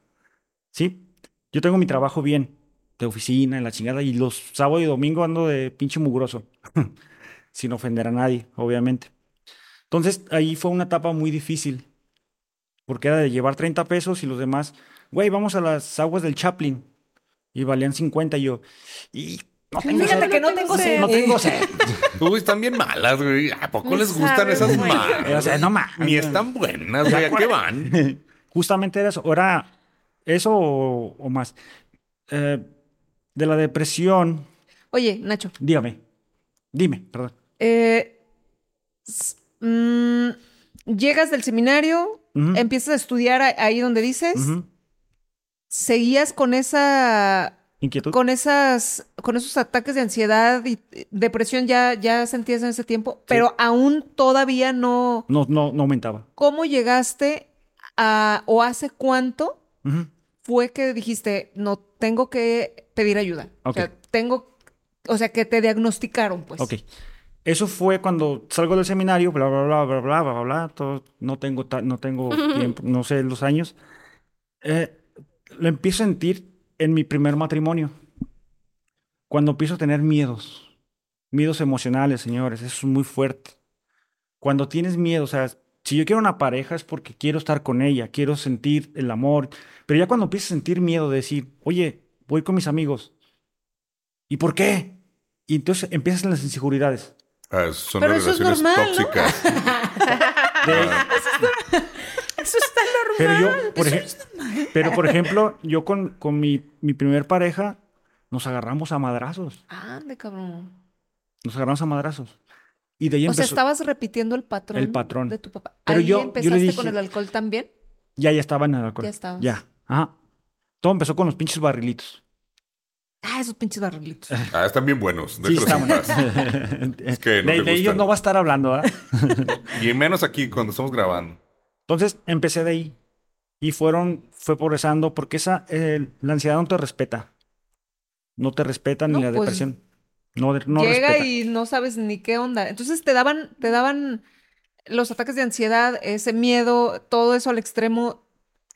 ¿Sí? Yo tengo mi trabajo bien, de oficina, en la chingada, y los sábados y domingo ando de pinche mugroso. Sin ofender a nadie, obviamente. Entonces ahí fue una etapa muy difícil. Porque era de llevar 30 pesos y los demás, güey, vamos a las aguas del Chaplin. Y valían 50 y yo. Y no tengo Fíjate sed. que no tengo sed. No tengo sed. Uy, están bien malas, güey. ¿A poco No les gustan esas malas? O sea, no mames. Ni están buenas, güey. ¿A qué van? Justamente era eso. Era eso o, o más. Eh, de la depresión, Oye, Nacho, dígame. Dime, perdón. eh, mm, llegas del seminario, empiezas a estudiar ahí donde dices, seguías con esa Inquietud. con esas con esos ataques de ansiedad y eh, depresión ya ya sentías en ese tiempo, pero aún todavía no No, no, no aumentaba. ¿Cómo llegaste a o hace cuánto Ujú. fue que dijiste, "No tengo que pedir ayuda"? O Ok. sea, tengo o sea, que te diagnosticaron, pues. Ok. Eso fue cuando salgo del seminario, bla, bla, bla, bla, bla, bla, bla, todo, no tengo, no tengo tiempo, no sé los años. Eh, lo empiezo a sentir en mi primer matrimonio. Cuando empiezo a tener miedos, miedos emocionales, señores, eso es muy fuerte. Cuando tienes miedo, o sea, si yo quiero una pareja es porque quiero estar con ella, quiero sentir el amor, pero ya cuando empiezas a sentir miedo de decir, oye, voy con mis amigos, ¿y por qué? Y entonces empiezan las inseguridades. Ah, son Pero las eso es relaciones normal, ¿no? tóxicas. De- normal. Pero yo, por, ej- pero por ejemplo, yo con, con mi, mi primer pareja nos agarramos a madrazos. Ande, cabrón. Nos agarramos a madrazos. Y de ahí O sea, empezó. estabas repitiendo el patrón, El patrón. de tu papá. Pero Ahí yo- yo le empezaste dije- con el alcohol también. Ya, ya estaba en el alcohol. Ya estabas. Ya. Ajá. Todo empezó con los pinches barrilitos. Ah, esos pinches barrilitos. Ah, están bien buenos. Sí, déjalos está en bueno. paz. Es que no de, de ellos no va a estar hablando, ¿ah? Y menos aquí cuando estamos grabando. Entonces empecé de ahí. Y fueron, fue progresando, porque esa, eh, la ansiedad no te respeta. No te respeta ni No, la pues, depresión. No, no Llega respeta. y no sabes ni qué onda. Entonces te daban, te daban los ataques de ansiedad, ese miedo, todo eso al extremo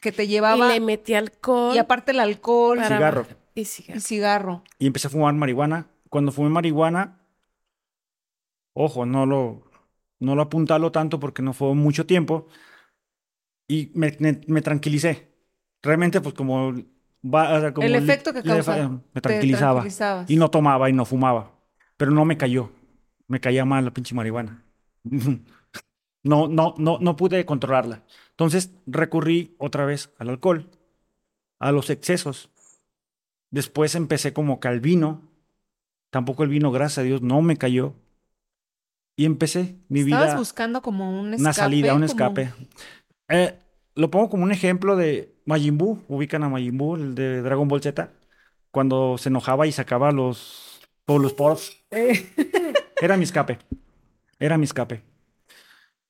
que te Y llevaba. le Y, metí alcohol. aparte el alcohol para- Cigarro. Y y cigarro. cigarro. y empecé a fumar marihuana. Cuando fumé marihuana, ojo, no lo, no lo apuntalo tanto porque no fue mucho tiempo. Y me, me- me tranquilicé. Realmente, pues como... va- o sea, como el efecto que le- causa. Me tranquilizaba. Y no tomaba y no fumaba. Pero no me cayó. Me caía mal la pinche marihuana. No, no, no, no pude controlarla. Entonces recurrí otra vez al alcohol, a los excesos. Después empecé como que al vino. Tampoco el vino, gracias a Dios, no me cayó. Y empecé mi Estabas vida buscando como un escape. una salida, un como- escape. Eh, lo pongo como un ejemplo de Majin Buu. Ubican a Majin Buu, el de Dragon Ball Z. Cuando se enojaba y sacaba los, todos los poros. Era mi escape. Era mi escape.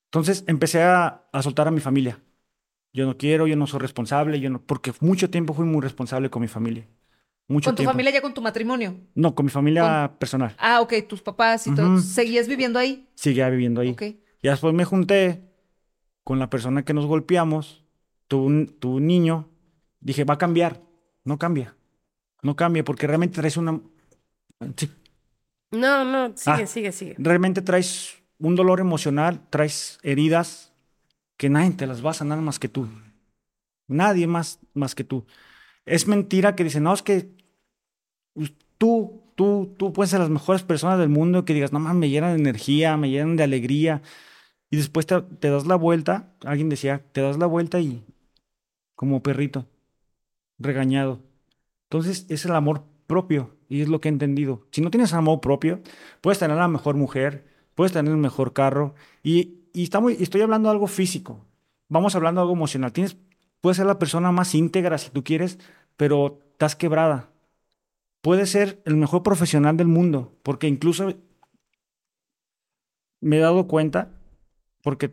Entonces empecé a, a soltar a mi familia. Yo no quiero, yo no soy responsable, yo no, porque mucho tiempo fui muy responsable con mi familia. Mucho Con tu tiempo. familia ya con tu matrimonio. No, con mi familia personal. Ah, ok, tus papás y todo. ¿Seguías viviendo ahí? Seguía viviendo ahí. Ok. Y después me junté con la persona que nos golpeamos, tuve un niño, dije, va a cambiar. No cambia. No cambia porque realmente traes una... sí, No, no, sigue, Ah. sigue, sigue. realmente traes un dolor emocional, traes heridas que nadie te las va a sanar más que tú. Nadie más, más que tú. Es mentira que dicen, no, es que tú, tú, tú puedes ser las mejores personas del mundo, que digas, no más, me llenan de energía, me llenan de alegría. Y después te, das la vuelta, alguien decía, te das la vuelta y como perrito, regañado. Entonces es el amor propio y es lo que he entendido. Si no tienes amor propio, puedes tener la mejor mujer, puedes tener el mejor carro y, y está muy, estoy hablando de algo físico. Vamos hablando de algo emocional. Tienes, puedes ser la persona más íntegra si tú quieres, pero estás quebrada. Puedes ser el mejor profesional del mundo, porque incluso me he dado cuenta, porque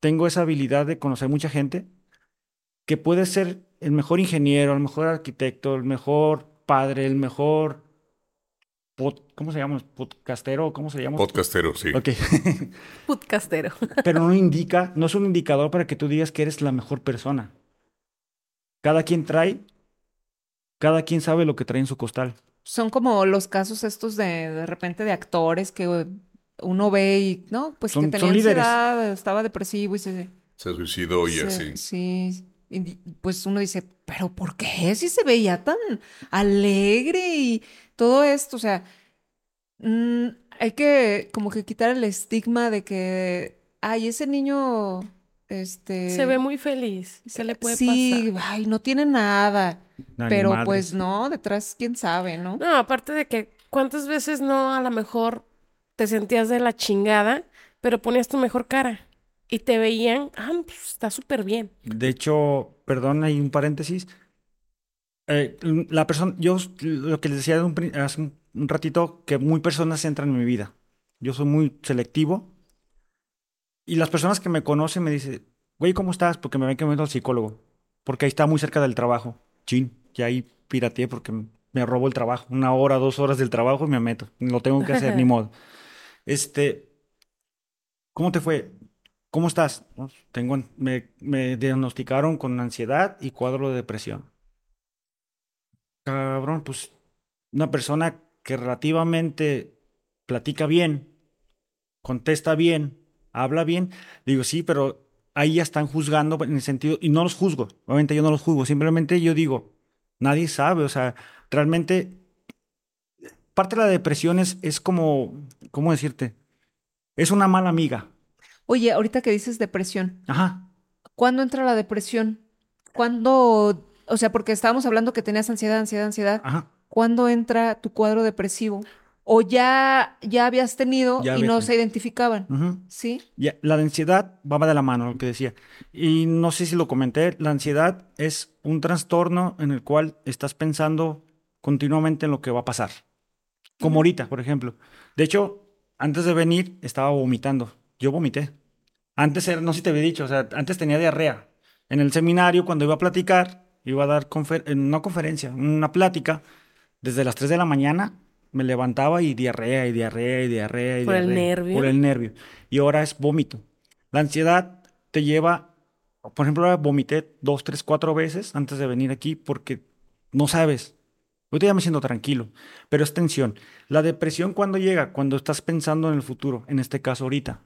tengo esa habilidad de conocer mucha gente, que puedes ser el mejor ingeniero, el mejor arquitecto, el mejor padre, el mejor pod- ¿cómo se llama? Podcastero, ¿cómo se llama? Podcastero, sí. Ok. Podcastero. Pero no indica, no es un indicador para que tú digas que eres la mejor persona. Cada quien trae, cada quien sabe lo que trae en su costal. Son como los casos estos de de repente de actores que uno ve y, no, pues Son- que tenía son líderes. ansiedad, estaba depresivo y se... Se suicidó y se- así. Sí, y pues uno dice, pero ¿por qué? Si se veía tan alegre y todo esto, o sea, mm, hay que como que quitar el estigma de que, ay, ese niño, este... Se ve muy feliz. Se le puede sí, pasar. ay, no tiene nada. Pero pues no, detrás quién sabe, ¿no? No, aparte de que cuántas veces no a lo mejor te sentías de la chingada, pero ponías tu mejor cara y te veían, ah, pues está súper bien. De hecho, perdón, hay un paréntesis. Eh, la persona, yo lo que les decía de un hace un, un ratito, que muy personas entran en mi vida. Yo soy muy selectivo. Y las personas que me conocen me dicen, güey, ¿cómo estás? Porque me ven que me meto al psicólogo. Porque ahí está muy cerca del trabajo. Chin, y ahí pirateé porque me robó el trabajo. Una hora, dos horas del trabajo y me meto. Lo tengo que hacer, ni modo. Este, ¿cómo te fue? ¿Cómo estás? "No, Tengo, me, me diagnosticaron con ansiedad y cuadro de depresión. Cabrón, pues una persona que relativamente platica bien, contesta bien, habla bien, digo, sí, pero ahí ya están juzgando en el sentido, y no los juzgo, obviamente yo no los juzgo, simplemente yo digo, nadie sabe, o sea, realmente parte de la depresión es, es como, ¿cómo decirte? Es una mala amiga. Oye, ahorita que dices depresión, Ajá. ¿cuándo entra la depresión? ¿Cuándo, o sea, porque estábamos hablando que tenías ansiedad, ansiedad, ansiedad. Ajá. ¿Cuándo entra tu cuadro depresivo? ¿O ya, ya habías tenido Ya y había no tenido. se identificaban? ¿Sí? Ya, la ansiedad va de la mano, lo que decía. Y no sé si lo comenté, la ansiedad es un trastorno en el cual estás pensando continuamente en lo que va a pasar. Como ahorita, por ejemplo. De hecho, antes de venir estaba vomitando. Yo vomité. Antes era, no sé si te había dicho, o sea, antes tenía diarrea. En el seminario, cuando iba a platicar, iba a dar confer una conferencia, una plática, desde las 3 de la mañana me levantaba y diarrea y diarrea y diarrea y Por el diarrea. nervio. Por el nervio. Y ahora es vómito. La ansiedad te lleva, por ejemplo, ahora vomité dos, tres, cuatro veces antes de venir aquí porque no sabes. Ahorita ya me siento tranquilo, pero es tensión. La depresión cuando llega, cuando estás pensando en el futuro, en este caso ahorita.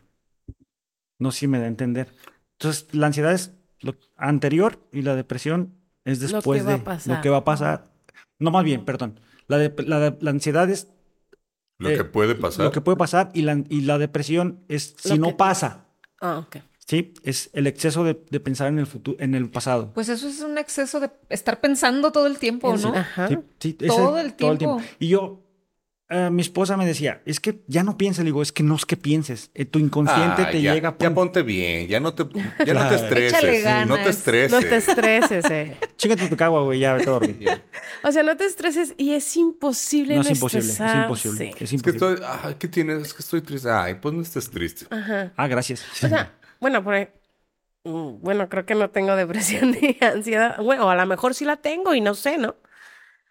No sé si me da a entender. Entonces, la ansiedad es lo anterior y la depresión es Lo que después va a de pasar. lo que va a pasar. No, más bien, perdón. La, de- la, ansiedad es Lo Eh, que puede pasar. lo que puede pasar y la, y la depresión es si Lo no que- pasa. Ah, ok. ¿Sí? Es el exceso de, de pensar en el futuro, en el pasado. Pues eso es un exceso de estar pensando todo el tiempo, ¿no? Ajá. Sí, sí, ese- Todo el tiempo. Y yo, eh, mi esposa me decía, es que ya no pienses, le digo, es que no es que pienses, eh, tu inconsciente Ah, te ya, llega, ya pum, ponte bien, ya no te, ya no te estreses. Échale No te estreses. No te estreses, eh. chíngate tu cagua, güey, ya vete a dormir. O sea, no te estreses y es imposible No no, es imposible, es imposible, es Es que imposible. estoy, ah, ¿qué tienes? Es que estoy triste. Ay, pues no estés triste. Ajá. Ah, gracias. O sea, bueno, por ahí- mm, bueno, creo que no tengo depresión ni ansiedad. Bueno, a lo mejor sí la tengo y no sé, ¿no?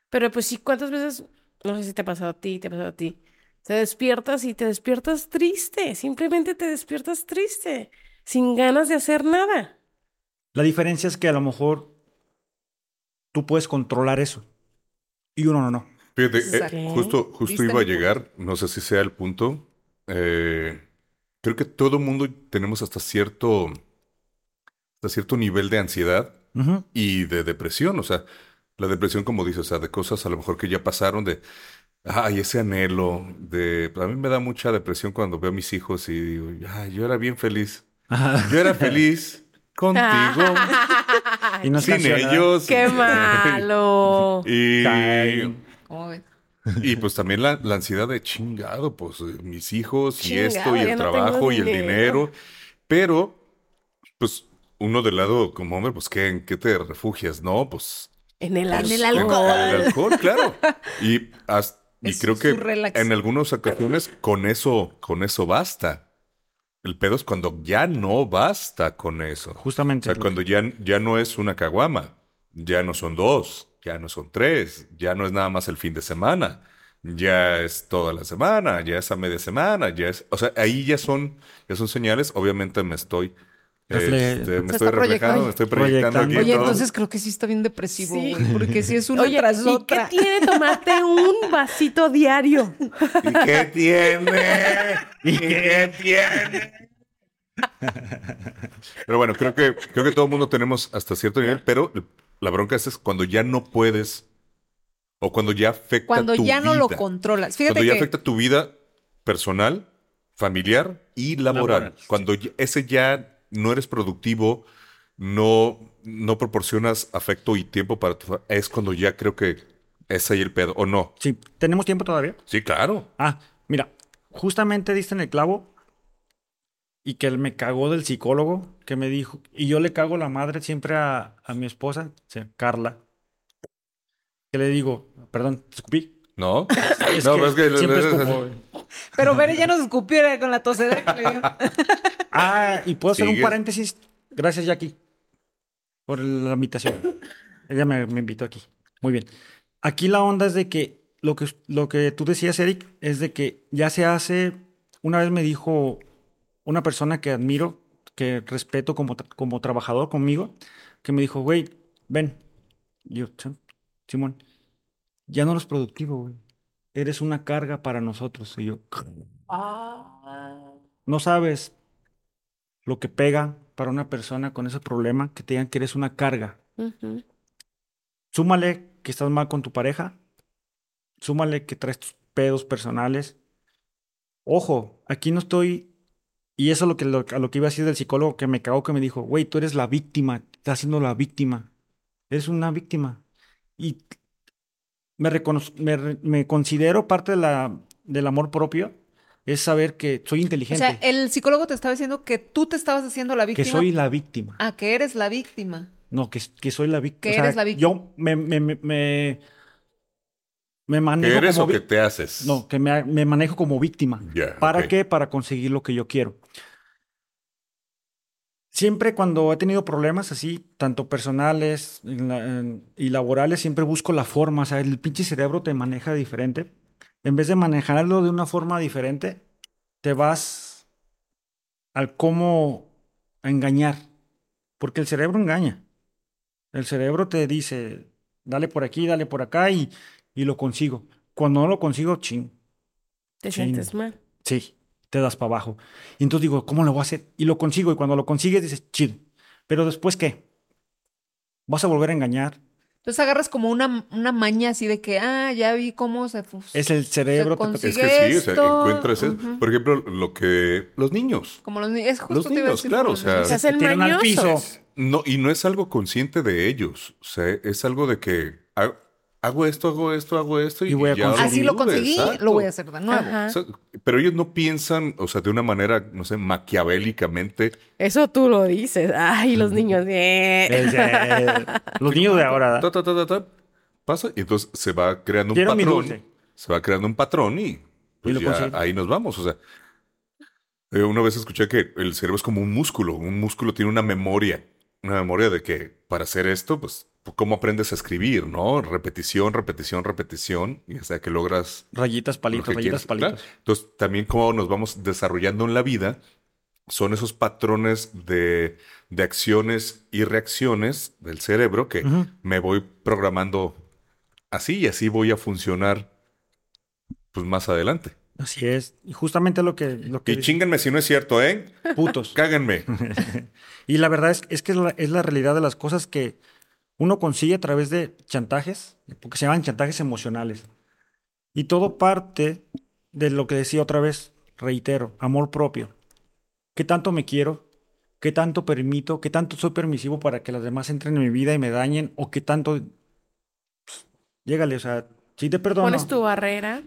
Pero pues sí, ¿cuántas veces? No sé si te ha pasado a ti, te ha pasado a ti. Te despiertas y te despiertas triste. Simplemente te despiertas triste. Sin ganas de hacer nada. La diferencia es que a lo mejor tú puedes controlar eso y uno no, no. Fíjate, eh, justo, justo iba a llegar, no sé si sea el punto. eh, creo que todo mundo tenemos hasta cierto hasta cierto nivel de ansiedad y de depresión. O sea, la depresión, como dices, o sea, de cosas a lo mejor que ya pasaron, de, ay, ese anhelo, de, a mí me da mucha depresión cuando veo a mis hijos y digo, ay, yo era bien feliz. Yo era feliz contigo, Y no sin ellos. ¡Qué malo! Y. ¿Cómo ves? Y pues también la, la ansiedad de chingado, pues eh, mis hijos y Chingado, esto y el no trabajo y el dinero. Pero, pues, uno del lado como hombre, pues, ¿qué, ¿en qué te refugias? No, pues En el, Pues, en el en alcohol. el alcohol, claro. Y, as- y creo que relax. en algunas ocasiones con eso, con eso basta. El pedo es cuando ya no basta con eso. O Justamente. sea, cuando ya, ya no es una caguama, ya no son dos, ya no son tres, ya no es nada más el fin de semana, ya es toda la semana, ya es a media semana, ya es, o sea, ahí ya son, ya son señales. Obviamente me estoy, Refle- este, me estoy reflejando, me estoy proyectando aquí. Oye, todo. entonces creo que sí está bien depresivo, Sí. güey, porque si es una Oye, tras ¿y qué tiene tomarte un vasito diario? ¿Y qué tiene? ¿Y qué tiene? Pero bueno, creo que, creo que todo el mundo tenemos hasta cierto nivel, pero la bronca es cuando ya no puedes o cuando ya afecta Cuando tu ya no lo vida. controlas. Fíjate Cuando ya que afecta tu vida personal, familiar y laboral. Laboral, sí. Cuando ya- ese ya no eres productivo, no, no proporcionas afecto y tiempo para tu es cuando ya creo que es ahí el pedo, ¿o no? Sí, ¿tenemos tiempo todavía? Sí, claro. Ah, mira, justamente diste en el clavo y que él me cagó del psicólogo que me dijo, y yo le cago la madre siempre a, a mi esposa, sí, Carla, que le digo, perdón, ¿te escupí? ¿No? Es no, que pero es que... siempre escupo, güey. Pero Bere ya nos escupió con la tosedera que le dio. Ah, y puedo hacer un paréntesis. Gracias, Jackie, por la invitación. Ella me, me invitó aquí. Muy bien. Aquí la onda es de que lo que lo que tú decías, Eric, es de que ya se hace. Una vez me dijo una persona que admiro, que respeto como, como trabajador conmigo, que me dijo, güey, ven. Y yo, "Sí, Simón, ya no eres productivo, güey. Eres una carga para nosotros. Y yo, no sabes lo que pega para una persona con ese problema que te digan que eres una carga. Súmale que estás mal con tu pareja. Súmale que traes tus pedos personales. Ojo, aquí no estoy. Y eso es lo que, lo- a lo que iba a decir del psicólogo que me cagó, que me dijo, güey, tú eres la víctima, estás siendo la víctima. Eres una víctima. Y me, me, me considero parte de la, del amor propio, es saber que soy O inteligente, sea, el psicólogo te estaba diciendo que tú te estabas haciendo la que víctima. soy la víctima. Ah, que eres la víctima. No, que, que soy la víctima. Que eres la víctima. Yo me, me, me, me, me manejo ¿Qué eres como o que vi- te haces? No, que me, me manejo como víctima. ¿Para qué? Para conseguir lo que yo quiero. Siempre cuando he tenido problemas así, tanto personales y laborales, siempre busco la forma. O sea, el pinche cerebro te maneja diferente. En vez de manejarlo de una forma diferente, te vas al cómo engañar. Porque el cerebro engaña. El cerebro te dice, dale por aquí, dale por acá y, y lo consigo. Cuando no lo consigo, ching. Te sientes mal. Sí, te das para abajo. Y entonces digo, ¿cómo lo voy a hacer? Y lo consigo. Y cuando lo consigues, dices, chido. Pero después, ¿qué? ¿Vas a volver a engañar? Entonces agarras como una, una maña así de que, ah, ya vi cómo se... Es el cerebro. te- consigue- Es que sí, o sea, encuentras eso. ujú. Por ejemplo, lo que los niños. Como los niños. Es justo Los niños, decir claro, o los sea, niños. Se hacen tiran al piso. No, y no es algo consciente de ellos. O sea, es algo de que ha- hago esto, hago esto, hago esto y, Y voy a ya conseguir. Así lo conseguí, exacto. lo voy a hacer de nuevo. Ajá. O sea, pero ellos no piensan, o sea, de una manera, no sé, maquiavélicamente. Eso tú lo dices. Ay, los niños. eh. De- los niños de ahora. Ta, ta, ta, ta, ta, pasa y entonces se va creando un Quiero patrón. Se va creando un patrón y, pues ya ahí nos vamos. O sea, eh, una vez escuché que el cerebro es como un músculo. Un músculo tiene una memoria. Una memoria de que para hacer esto, pues, ¿cómo aprendes a escribir, no? Repetición, repetición, repetición. Y hasta que logras Rayitas, palitos, rayitas, quieres. palitos. Claro. Entonces, también cómo nos vamos desarrollando en la vida son esos patrones de, de acciones y reacciones del cerebro que me voy programando así y así voy a funcionar pues más adelante. Así es. Y justamente lo que... Lo que Y chinganme si no es cierto, ¿eh? putos. Cáganme. Y la verdad es, es que es la, es la realidad de las cosas que uno consigue a través de chantajes, porque se llaman chantajes emocionales. Y todo parte de lo que decía otra vez, reitero, amor propio. ¿Qué tanto me quiero? ¿Qué tanto permito? ¿Qué tanto soy permisivo para que las demás entren en mi vida y me dañen? ¿O qué tanto... pues, llégale, o sea, sí te perdono. Pones tu barrera.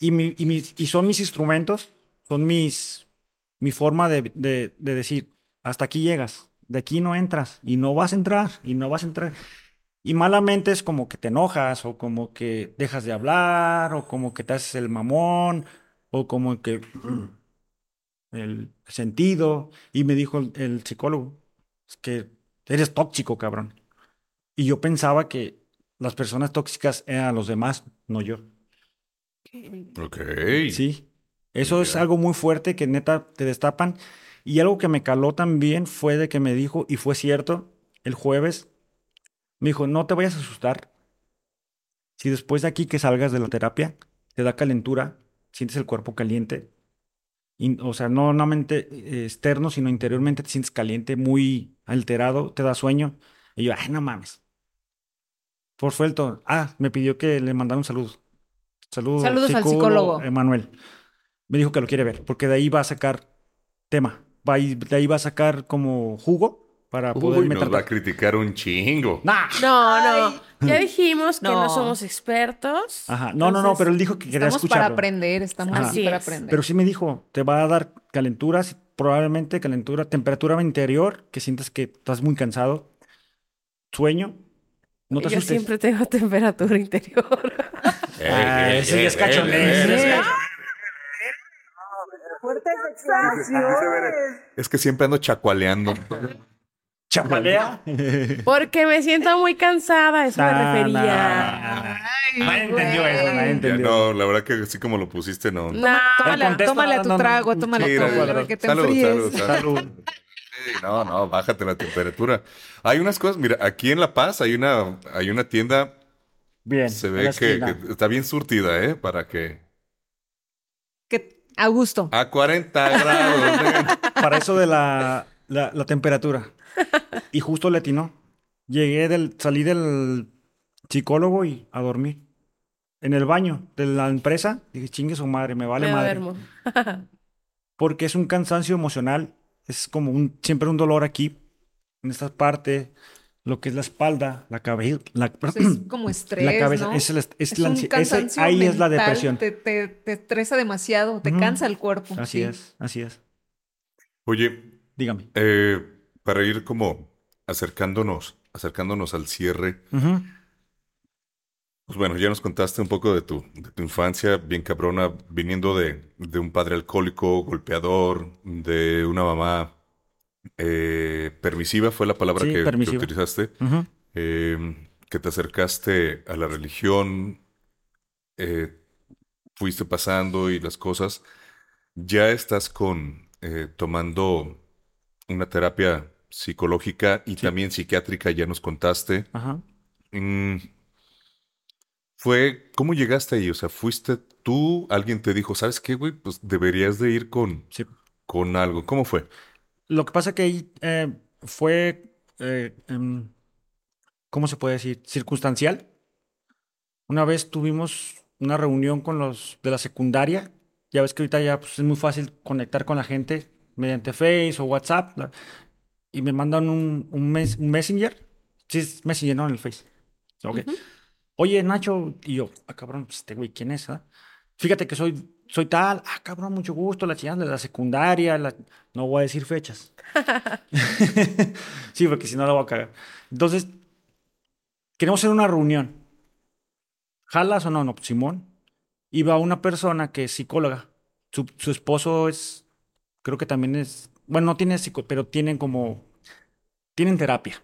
Y, mi- y, mis- y son mis instrumentos, son mis, mi forma de, de- de decir, hasta aquí llegas, de aquí no entras, y no vas a entrar, y no vas a entrar. Y malamente es como que te enojas, o como que dejas de hablar, o como que te haces el mamón, o como que el sentido. Y me dijo el, el psicólogo, es que eres tóxico, cabrón. Y yo pensaba que las personas tóxicas eran los demás, no yo. Ok. Sí. Eso es algo muy fuerte que neta te destapan. Y algo que me caló también fue de que me dijo, y fue cierto, el jueves, me dijo, no te vayas a asustar. Si después de aquí que salgas de la terapia, te da calentura, sientes el cuerpo caliente, y- o sea, no solamente eh, externo, sino interiormente te sientes caliente, muy alterado, te da sueño. Y yo, ay, no mames. Por suelto. Ah, me pidió que le mandara un saludo. Saludos, Saludos al psicólogo. Emanuel. Me dijo que lo quiere ver, porque de ahí va a sacar tema. Va de ahí va a sacar como jugo para poder Uy, meter. nos va a criticar un chingo. Nah. No, no. Ya dijimos que no, No. somos expertos. Ajá. No, no, no, pero él dijo que quería Estamos para escucharlo. aprender, estamos Ajá. Así para es. aprender. Pero sí me dijo, te va a dar calenturas, probablemente calentura, temperatura interior, que sientes que estás muy cansado, sueño. No te Yo asustes. siempre tengo temperatura interior. Eh, Ah, eh, ese ya es eh, eh, ese es que siempre ando chacualeando. Chapalea. Porque me siento muy cansada, eso me refería. Nadie entendió eso, nadie Ya entendió. no, la verdad que así como lo pusiste, no. No, Tómale, a tu trago, tómale a tu no, trago, que te salud, enfríes. salud, salud. Salud. Sí, no, no, bájate la temperatura. Hay unas cosas, mira, aquí en La Paz hay una, hay una tienda, Bien. se ve que está bien surtida, ¿eh? Para que... A gusto. A 40 grados. Para eso de la, la, la temperatura. Y justo le atinó. Llegué del, salí del psicólogo y a dormir. En el baño de la empresa, dije, chingue su madre, me vale me madre. duermo. Porque es un cansancio emocional, es como un, siempre un dolor aquí, en esta parte, lo que es la espalda, la cabeza, la, Pues es como estrés, la cabeza, ¿no? es, el est- es Es la cansancio ahí es la depresión. Te, te, te estresa demasiado, te cansa el cuerpo. Así sí. es, así es. Oye, Dígame. eh, para ir como acercándonos, acercándonos al cierre, pues bueno, ya nos contaste un poco de tu, de tu infancia bien cabrona, viniendo de, de un padre alcohólico, golpeador, de una mamá eh, permisiva, fue la palabra Sí, que, utilizaste. Eh, que te acercaste a la religión, eh, fuiste pasando y las cosas, ya estás con eh, tomando una terapia psicológica y también psiquiátrica, ya nos contaste. Ajá. Mm, fue, ¿cómo llegaste ahí? O sea, fuiste tú, alguien te dijo, ¿sabes qué, güey? Pues deberías de ir con, Sí. con algo. ¿Cómo fue? Lo que pasa que ahí eh, fue, eh, em, ¿cómo se puede decir? Circunstancial. Una vez tuvimos una reunión con los de la secundaria. Ya ves que ahorita ya pues, es muy fácil conectar con la gente mediante Face o WhatsApp. la- y me mandan un, un, mes- un Messenger. Sí, es Messenger, no en el Face. Ok. Oye, Nacho. Y yo, ah, cabrón, pues, este güey, ¿quién es? ah? Fíjate que soy, soy tal. Ah, cabrón, mucho gusto. La chingada de la secundaria. la- No voy a decir fechas. sí, porque si no la voy a cagar. Entonces, queremos hacer una reunión. ¿Jalas o no? No, pues, Simón. Va una persona que es psicóloga. Su, su esposo es, creo que también es, bueno, no tiene psico, pero tienen como, tienen terapia.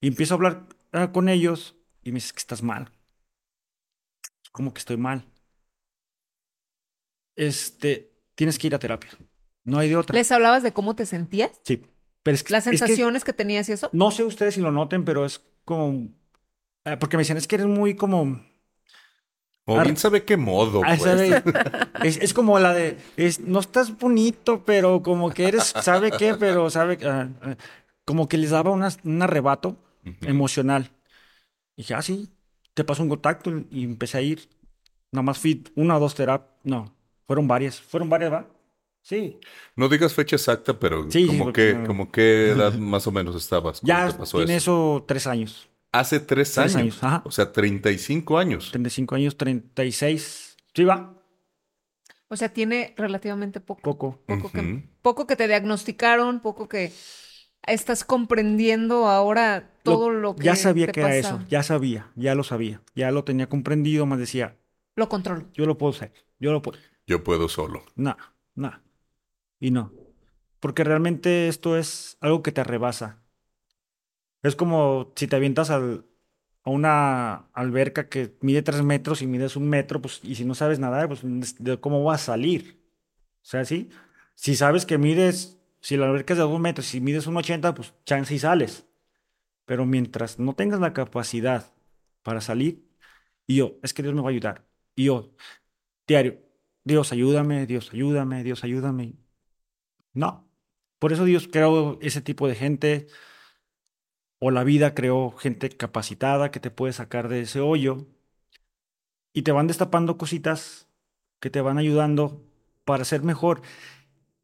Y empiezo a hablar ah, con ellos y me dices que estás mal. ¿Cómo que estoy mal? Este, tienes que ir a terapia. No hay de otra. ¿Les hablabas de cómo te sentías? Sí. Pero es que, ¿Las es que sensaciones que tenías y eso? no sé ustedes si lo noten, pero es como. eh, porque me decían, es que eres muy como. O bien sabe qué modo, Ah, pues. sabe, es, es como la de, es, no estás bonito, pero como que eres, ¿sabe qué? Pero sabe, ah, como que les daba un arrebato emocional. Y dije, ah, sí, te paso un contacto y empecé a ir. Nada más fui una o dos terapias, no, fueron varias, fueron varias, ¿va? Sí, No digas fecha exacta, pero Sí, como que, no. como qué edad más o menos estabas ya te pasó tiene eso. eso tres años, Hace tres, Tres años. años, ajá. O sea, 35 años. 35 años, 36, sí va, O sea, tiene relativamente poco. poco. Poco, que, poco que te diagnosticaron, poco que estás comprendiendo ahora todo lo, que Ya sabía te que era pasa. eso, ya sabía, ya lo sabía, ya lo tenía comprendido, más decía, Lo controlo. yo lo puedo hacer, yo lo puedo. Yo puedo solo. No, no. Y no. Porque realmente esto es algo que te rebasa. Es como si te avientas a una alberca que mide tres metros y mides un metro, pues, y si no sabes nadar, pues, ¿de ¿cómo vas a salir? O sea, sí. Si sabes que mides, si la alberca es de dos metros, si mides un 80, pues chance y sales. Pero mientras no tengas la capacidad para salir, yo, es que Dios me va a ayudar. Y yo, diario, Dios ayúdame, Dios ayúdame, Dios ayúdame. No. Por eso Dios creó ese tipo de gente, o la vida creó gente capacitada que te puede sacar de ese hoyo, y te van destapando cositas que te van ayudando para ser mejor.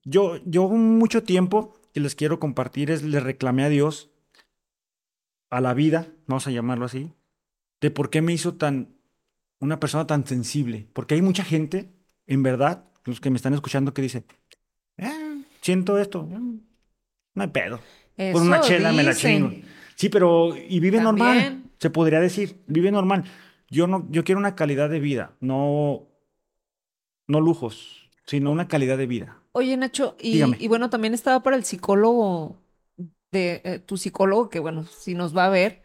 Yo, yo mucho tiempo que les quiero compartir es, le reclamé a Dios, a la vida, vamos a llamarlo así, de por qué me hizo tan, una persona tan sensible. Porque hay mucha gente, en verdad, los que me están escuchando, que dice, "Eh, siento esto, eh, no hay pedo. Por una chela me la dicen. chingo. Sí, pero, y vive normal, se podría decir, vive normal. Yo no, yo quiero una calidad de vida, no, no lujos, sino una calidad de vida. Oye, Nacho, y bueno, también estaba para el psicólogo de eh, tu psicólogo, que bueno, si nos va a ver,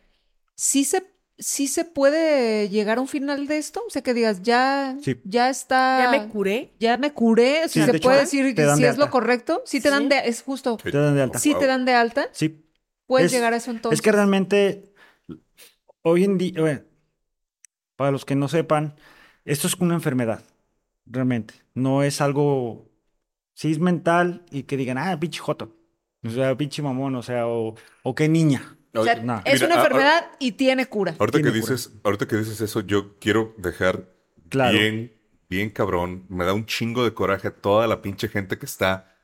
sí se, sí se puede llegar a un final de esto, o sea, que digas, ya, Sí. ya está, Ya me curé. ya me curé, si Sí, se de hecho, puede decir te dan si de es lo correcto, sí te dan Sí. de, es justo, Sí. Te dan de alta. sí te dan de alta, Sí, puedes Es- llegar a eso entonces. Es que realmente, hoy en día, bueno, para los que no sepan, esto es una enfermedad, realmente. No es algo, sí es mental y que digan, ah, pinche joto, o sea, pinche mamón, o sea, o, o qué niña. O sea, No. es Mira, una a- enfermedad y tiene cura. Ahorita que cura. dices, ahorita que dices eso, yo quiero dejar Claro. bien, bien cabrón. Me da un chingo de coraje toda la pinche gente que está.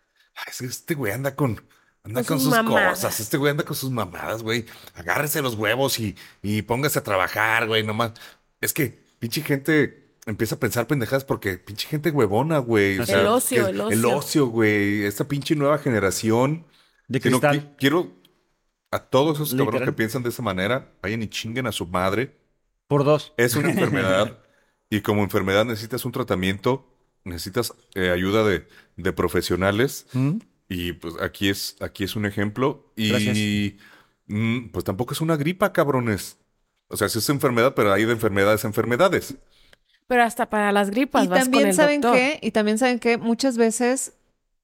Es que este güey anda con, anda Con con, sus cosas. Este güey anda con sus mamadas, güey. Agárrese los huevos y, y póngase a trabajar, güey, nomás. Es que pinche gente empieza a pensar pendejadas porque pinche gente huevona, güey. O El sea, ocio, el El ocio. ocio, güey. Esta pinche nueva generación. De que no quiero a todos esos cabrones que piensan de esa manera, vayan y chinguen a su madre. Por dos. Es una enfermedad y como enfermedad necesitas un tratamiento, necesitas eh, ayuda de, de profesionales ¿Mm? y pues aquí es, aquí es un ejemplo y mm, pues tampoco es una gripa, cabrones. O sea, sí es enfermedad, pero hay de enfermedades a enfermedades. Pero hasta para las gripas Y vas con también el saben doctor. que, y también saben que muchas veces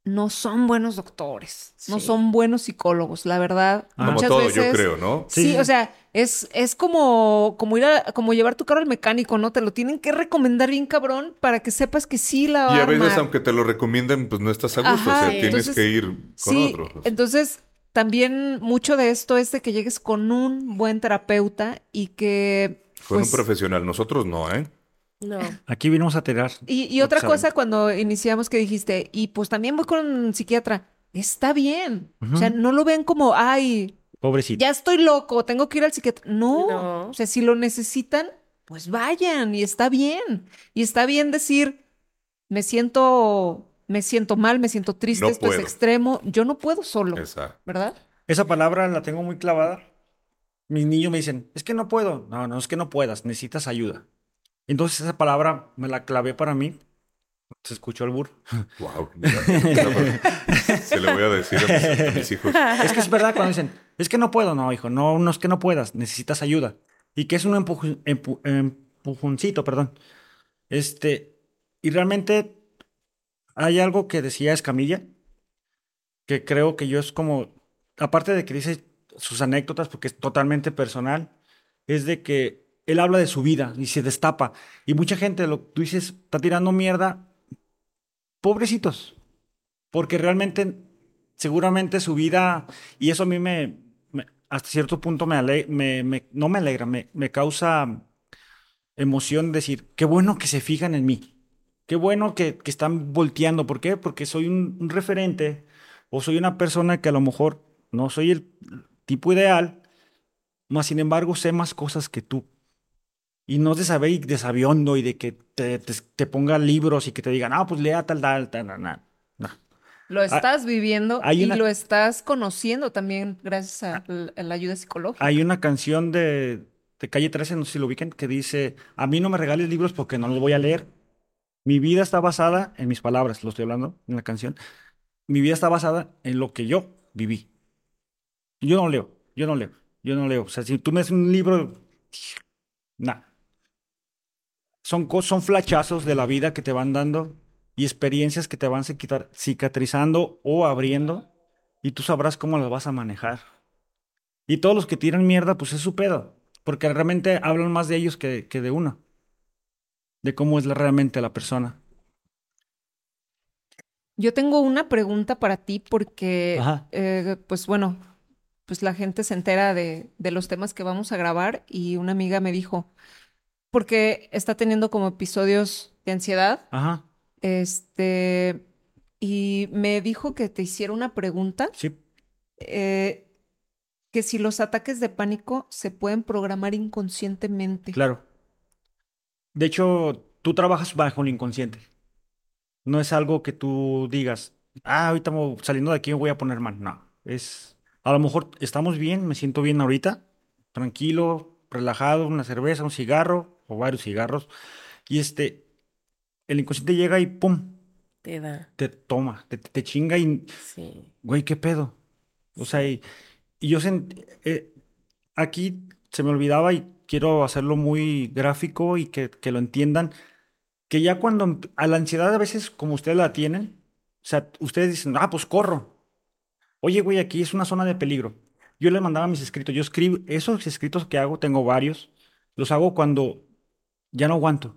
no son buenos doctores, no son buenos psicólogos, la verdad. Ah. Como muchas todo, veces, yo creo, ¿no? Sí, Sí. o sea, es, es como, como ir a, como llevar tu carro al mecánico, ¿no? Te lo tienen que recomendar bien cabrón para que sepas que sí la va Y a a veces, armar. aunque te lo recomienden, pues no estás a gusto. Ajá, o sea, sí. tienes Entonces, que ir con Sí, otro. entonces también mucho de esto es de que llegues con un buen terapeuta y que Con pues, un profesional. Nosotros no, ¿eh? No. Aquí vinimos a tirar. Y, y otra cosa saben. cuando iniciamos que dijiste, y pues también voy con un psiquiatra, está bien. O sea, no lo ven como, ay, Pobrecito. ya estoy loco, tengo que ir al psiquiatra. No. No. O sea, si lo necesitan, pues vayan y está bien. Y está bien decir, me siento, me siento mal, me siento triste, No esto es extremo. Yo no puedo solo, Esa. ¿verdad? Esa palabra la tengo muy clavada. Mis niños me dicen, es que no puedo. No, no es que no puedas, necesitas ayuda. Entonces esa palabra me la clavé para mí. Se escuchó el burro. Wow. Se le voy a decir a mis, a mis hijos. Es que es verdad cuando dicen, es que no puedo. No, hijo, no, no es que no puedas, necesitas ayuda. Y que es un empuj- empu- empujoncito, perdón. Este, y realmente hay algo que decía Escamilla, que creo que yo es como, aparte de que dice sus anécdotas, porque es totalmente personal, es de que él habla de su vida y se destapa. Y mucha gente, lo, tú dices, está tirando mierda. Pobrecitos. Porque realmente, seguramente su vida, y eso a mí me, hasta cierto punto me, me, no me alegra, me, causa emoción decir, qué bueno que se fijan en mí. Qué bueno que, están volteando. ¿Por qué? Porque soy un, un referente o soy una persona que a lo mejor no soy el tipo ideal, más sin embargo sé más cosas que tú. Y no de saber y de sabiondo y de que te, te, te ponga libros y que te digan, ah, pues lea tal, tal, tal, tal, tal". No. Lo estás viviendo hay y una- lo estás conociendo también gracias a, a la ayuda psicológica. Hay una canción de, de Calle 13, no sé si lo ubican, que dice, a mí no me regales libros porque no los voy a leer. Mi vida está basada en mis palabras, lo estoy hablando en la canción. Mi vida está basada en lo que yo viví. Yo no leo, yo no leo, yo no leo. O sea, si tú me das un libro, nada. Son, son flachazos de la vida que te van dando y experiencias que te van cicatrizando o abriendo y tú sabrás cómo las vas a manejar. Y todos los que tiran mierda, pues es su pedo. Porque realmente hablan más de ellos que, que de uno. De cómo es la- realmente la persona. Yo tengo una pregunta para ti porque, eh, pues bueno, pues la gente se entera de, de los temas que vamos a grabar y una amiga me dijo, porque está teniendo como episodios de ansiedad, Ajá. este, y me dijo que te hiciera una pregunta, Sí. eh, que si los ataques de pánico se pueden programar inconscientemente. Claro. De hecho, tú trabajas bajo el inconsciente. No es algo que tú digas, ah, ahorita saliendo de aquí me voy a poner mal. No. Es, a lo mejor estamos bien, me siento bien ahorita, tranquilo, relajado, una cerveza, un cigarro o varios cigarros. Y este, el inconsciente llega y pum, Te da. te toma, te, te chinga y, Sí. güey, ¿qué pedo? O sea, y, y yo sent- eh, aquí se me olvidaba y quiero hacerlo muy gráfico y que, que lo entiendan, que ya cuando a la ansiedad a veces como ustedes la tienen, o sea, ustedes dicen, ah, pues corro. Oye, güey, aquí es una zona de peligro. Yo les mandaba mis escritos, yo escribo, esos escritos que hago, tengo varios, los hago cuando ya no aguanto.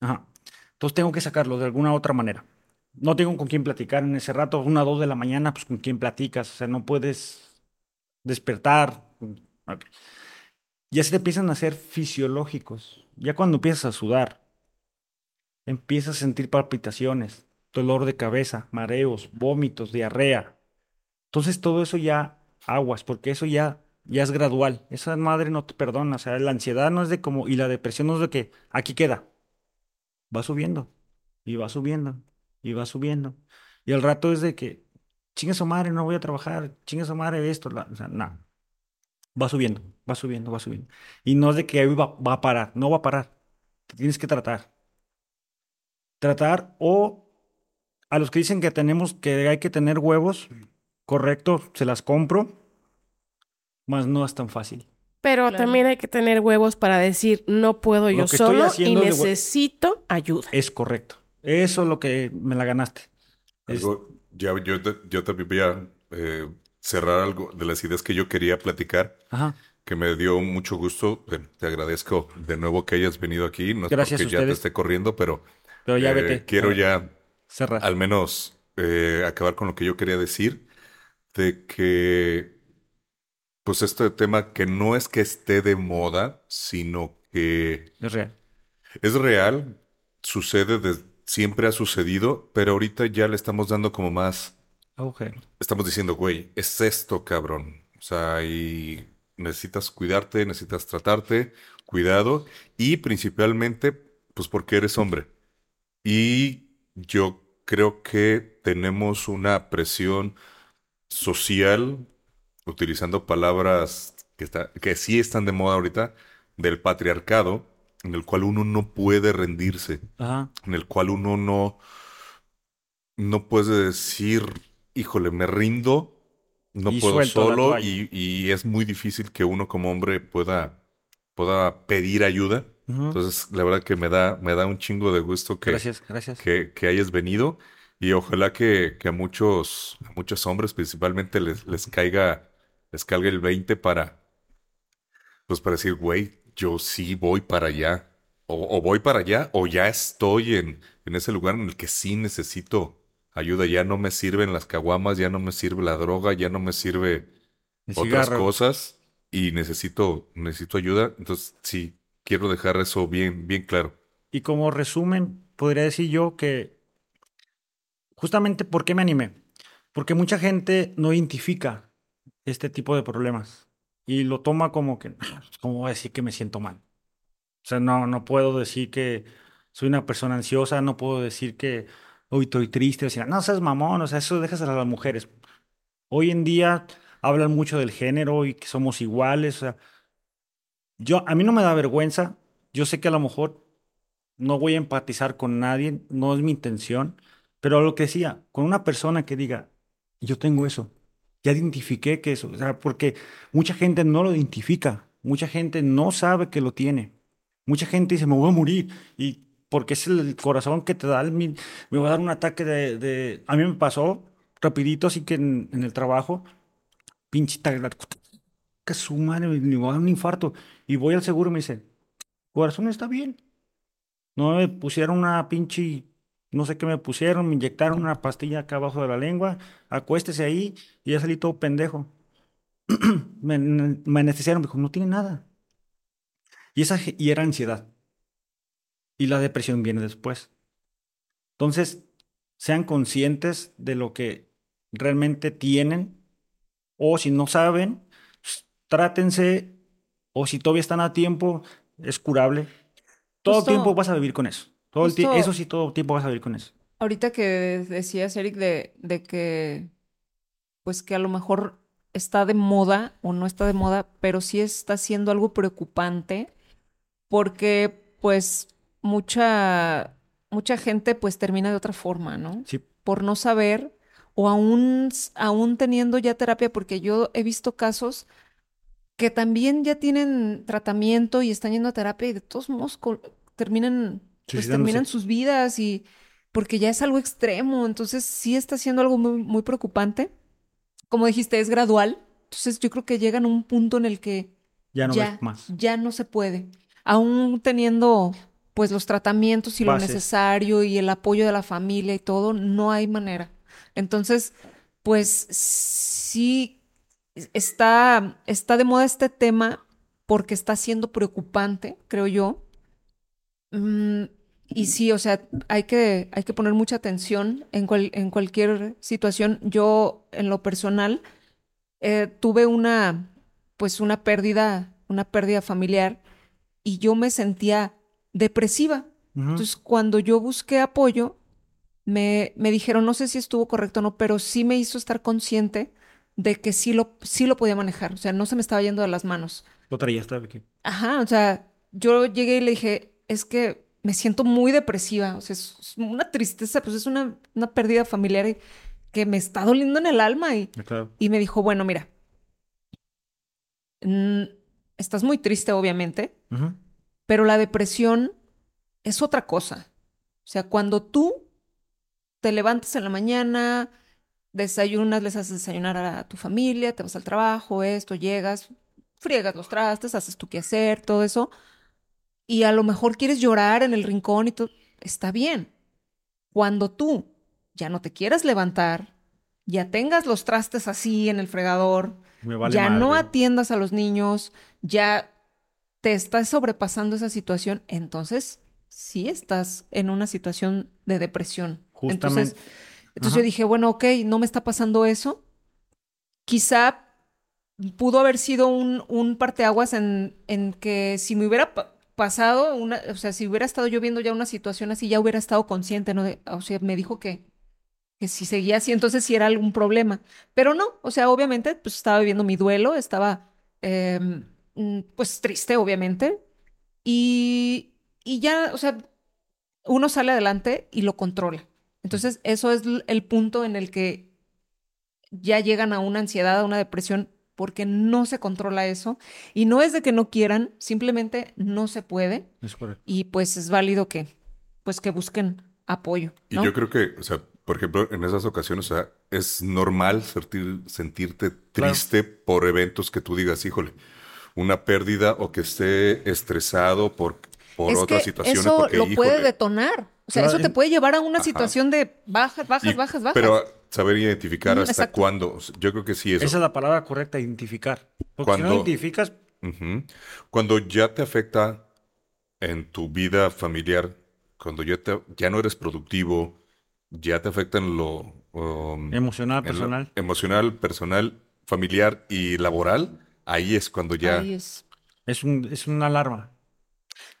Ajá. Entonces tengo que sacarlo de alguna otra manera. No tengo con quién platicar en ese rato, una o dos de la mañana, pues con quién platicas, o sea, no puedes despertar. Ok. Ya se te empiezan a hacer fisiológicos. Ya cuando empiezas a sudar, empiezas a sentir palpitaciones, dolor de cabeza, mareos, vómitos, diarrea. Entonces todo eso ya aguas, porque eso ya, ya es gradual. Esa madre no te perdona. O sea, la ansiedad no es de como, y la depresión no es de que aquí queda. Va subiendo, y va subiendo, y va subiendo. Y el rato es de que, chinga su madre, no voy a trabajar, chinga su madre esto, la- o sea, no. Va subiendo, va subiendo, va subiendo. Y no es de que ahí va, va a parar, no va a parar. Te tienes que tratar. Tratar o a los que dicen que tenemos que hay que tener huevos, correcto, se las compro, más no es tan fácil. Pero Claro. también hay que tener huevos para decir, no puedo yo solo y necesito ayuda. Es correcto. Eso es lo que me la ganaste. Es- Algo, ya, yo, te- yo también voy a eh, cerrar algo de las ideas que yo quería platicar, Ajá. que me dio mucho gusto. Te, te agradezco de nuevo que hayas venido aquí. No es Gracias a porque ya te esté corriendo, pero, Pero ya eh, vete. quiero A ya cerrar. al menos eh, acabar con lo que yo quería decir, de que, pues este tema que no es que esté de moda, sino que Es real. es real, sucede, des- siempre ha sucedido, pero ahorita ya le estamos dando como más, Ok. estamos diciendo, güey, es esto, cabrón. O sea, y necesitas cuidarte, necesitas tratarte, cuidado, y principalmente, pues porque eres hombre. Y yo creo que tenemos una presión social, utilizando palabras que, está- que sí están de moda ahorita, del patriarcado, en el cual uno no puede rendirse, Ajá. en el cual uno no, no puede decir, híjole, me rindo, no Y puedo solo, y, y es muy difícil que uno como hombre pueda, pueda pedir ayuda. Entonces, la verdad que me da, me da un chingo de gusto que, Gracias, gracias. que, que hayas venido y ojalá que, que a muchos, a muchos hombres principalmente les, les caiga, les el 20 para, pues para decir, güey, yo sí voy para allá. O, o voy para allá o ya estoy en, en ese lugar en el que sí necesito ayuda. Ya no me sirven las caguamas, ya no me sirve la droga, ya no me sirve El otras cigarro. cosas y necesito, necesito ayuda. Entonces, sí, quiero dejar eso bien, bien claro. Y como resumen, podría decir yo que justamente por qué me animé. Porque mucha gente no identifica este tipo de problemas y lo toma como que, ¿cómo voy a decir que me siento mal? O sea, no, no puedo decir que soy una persona ansiosa, no puedo decir que hoy estoy triste, o sea, no seas mamón, o sea, eso dejas a las mujeres. Hoy en día hablan mucho del género y que somos iguales, o sea, yo, a mí no me da vergüenza, yo sé que a lo mejor no voy a empatizar con nadie, no es mi intención, pero lo que decía, con una persona que diga, yo tengo eso, ya identifiqué que eso, o sea, porque mucha gente no lo identifica, mucha gente no sabe que lo tiene, mucha gente dice, me voy a morir, y porque es el corazón que te da, me va a dar un ataque de, a mí me pasó rapidito, así que en, el trabajo, pinche que su madre, me va a dar un infarto, y voy al seguro y me dice, corazón está bien. No me pusieron una pinche, no sé qué me pusieron, me inyectaron una pastilla acá abajo de la lengua, acuéstese ahí y ya salí todo pendejo. me, me anestesiaron, me dijo, no tiene nada. Y, esa, y era ansiedad. Y la depresión viene después. Entonces, sean conscientes de lo que realmente tienen o si no saben, s- trátense o si todavía están a tiempo, es curable. Todo Justo- tiempo vas a vivir con eso. Todo el eso sí, todo el tiempo vas a vivir con eso. Ahorita que decías, Eric, de, de que, pues que a lo mejor está de moda o no está de moda, pero sí está siendo algo preocupante porque, pues, mucha, mucha gente, pues, termina de otra forma, ¿no? Sí, Por no saber o aún, aún teniendo ya terapia, porque yo he visto casos que también ya tienen tratamiento y están yendo a terapia y de todos modos terminan, pues terminan sus vidas y porque ya es algo extremo, entonces sí está siendo algo muy, muy preocupante. Como dijiste, es gradual, entonces yo creo que llegan a un punto en el que ya no ya, más. ya no se puede, aún teniendo pues los tratamientos y lo necesario y el apoyo de la familia y todo, no hay manera. Entonces, pues sí está, está de moda este tema porque está siendo preocupante, creo yo. Mm, y sí, o sea, hay que, hay que poner mucha atención en, cual- en cualquier situación. Yo, en lo personal, eh, tuve una, pues una pérdida, una pérdida familiar y yo me sentía depresiva. Entonces, cuando yo busqué apoyo, me, me dijeron, no sé si estuvo correcto o no, pero sí me hizo estar consciente de que sí lo, sí lo podía manejar. O sea, no se me estaba yendo de las manos. Lo traía hasta aquí. Ajá, o sea, yo llegué y le dije, es que me siento muy depresiva. O sea, es, una tristeza, pues es una, una pérdida familiar que me está doliendo en el alma. Y, Claro. y me dijo, bueno, mira, estás muy triste, obviamente, pero la depresión es otra cosa. O sea, cuando tú te levantas en la mañana, desayunas, les haces desayunar a tu familia, te vas al trabajo, esto, llegas, friegas los trastes, haces tu quehacer, todo eso, y a lo mejor quieres llorar en el rincón y todo, está bien. Cuando tú ya no te quieras levantar, ya tengas los trastes así en el fregador, vale ya no atiendas a los niños, ya te estás sobrepasando esa situación, entonces sí estás en una situación de depresión. Justamente. Entonces, entonces Ajá. yo dije, bueno, ok, no me está pasando eso. Quizá pudo haber sido un, un parteaguas en, en que si me hubiera pasado, una, o sea, si hubiera estado yo viendo ya una situación así, ya hubiera estado consciente, ¿no? O sea, me dijo que, que si seguía así, entonces sí era algún problema. Pero no, o sea, obviamente, pues estaba viviendo mi duelo, estaba, em, mm, pues triste, obviamente. Y, y ya, o sea, uno sale adelante y lo controla. Entonces, eso es el punto en el que ya llegan a una ansiedad, a una depresión, porque no se controla eso. Y no es de que no quieran, simplemente no se puede. Es correcto. Y pues es válido que, pues que busquen apoyo, Y yo creo que, o sea, por ejemplo, en esas ocasiones, o sea, es normal sentir, sentirte triste por eventos que tú digas, híjole, una pérdida o que esté estresado por, por es otras que situaciones. eso porque, lo puede detonar. O sea, Claro, eso te en- puede llevar a una Ajá. situación de bajas, bajas, y- bajas, bajas. Pero saber identificar hasta exacto. cuándo. Yo creo que sí eso. Esa es la palabra correcta, identificar. Porque si no Cuando- identificas. Cuando ya te afecta en tu vida familiar, cuando ya, te- ya no eres productivo, ya te afecta en lo um, emocional, en lo personal. emocional, personal, familiar y laboral, ahí es cuando ya Ahí es. Es, un, es una alarma.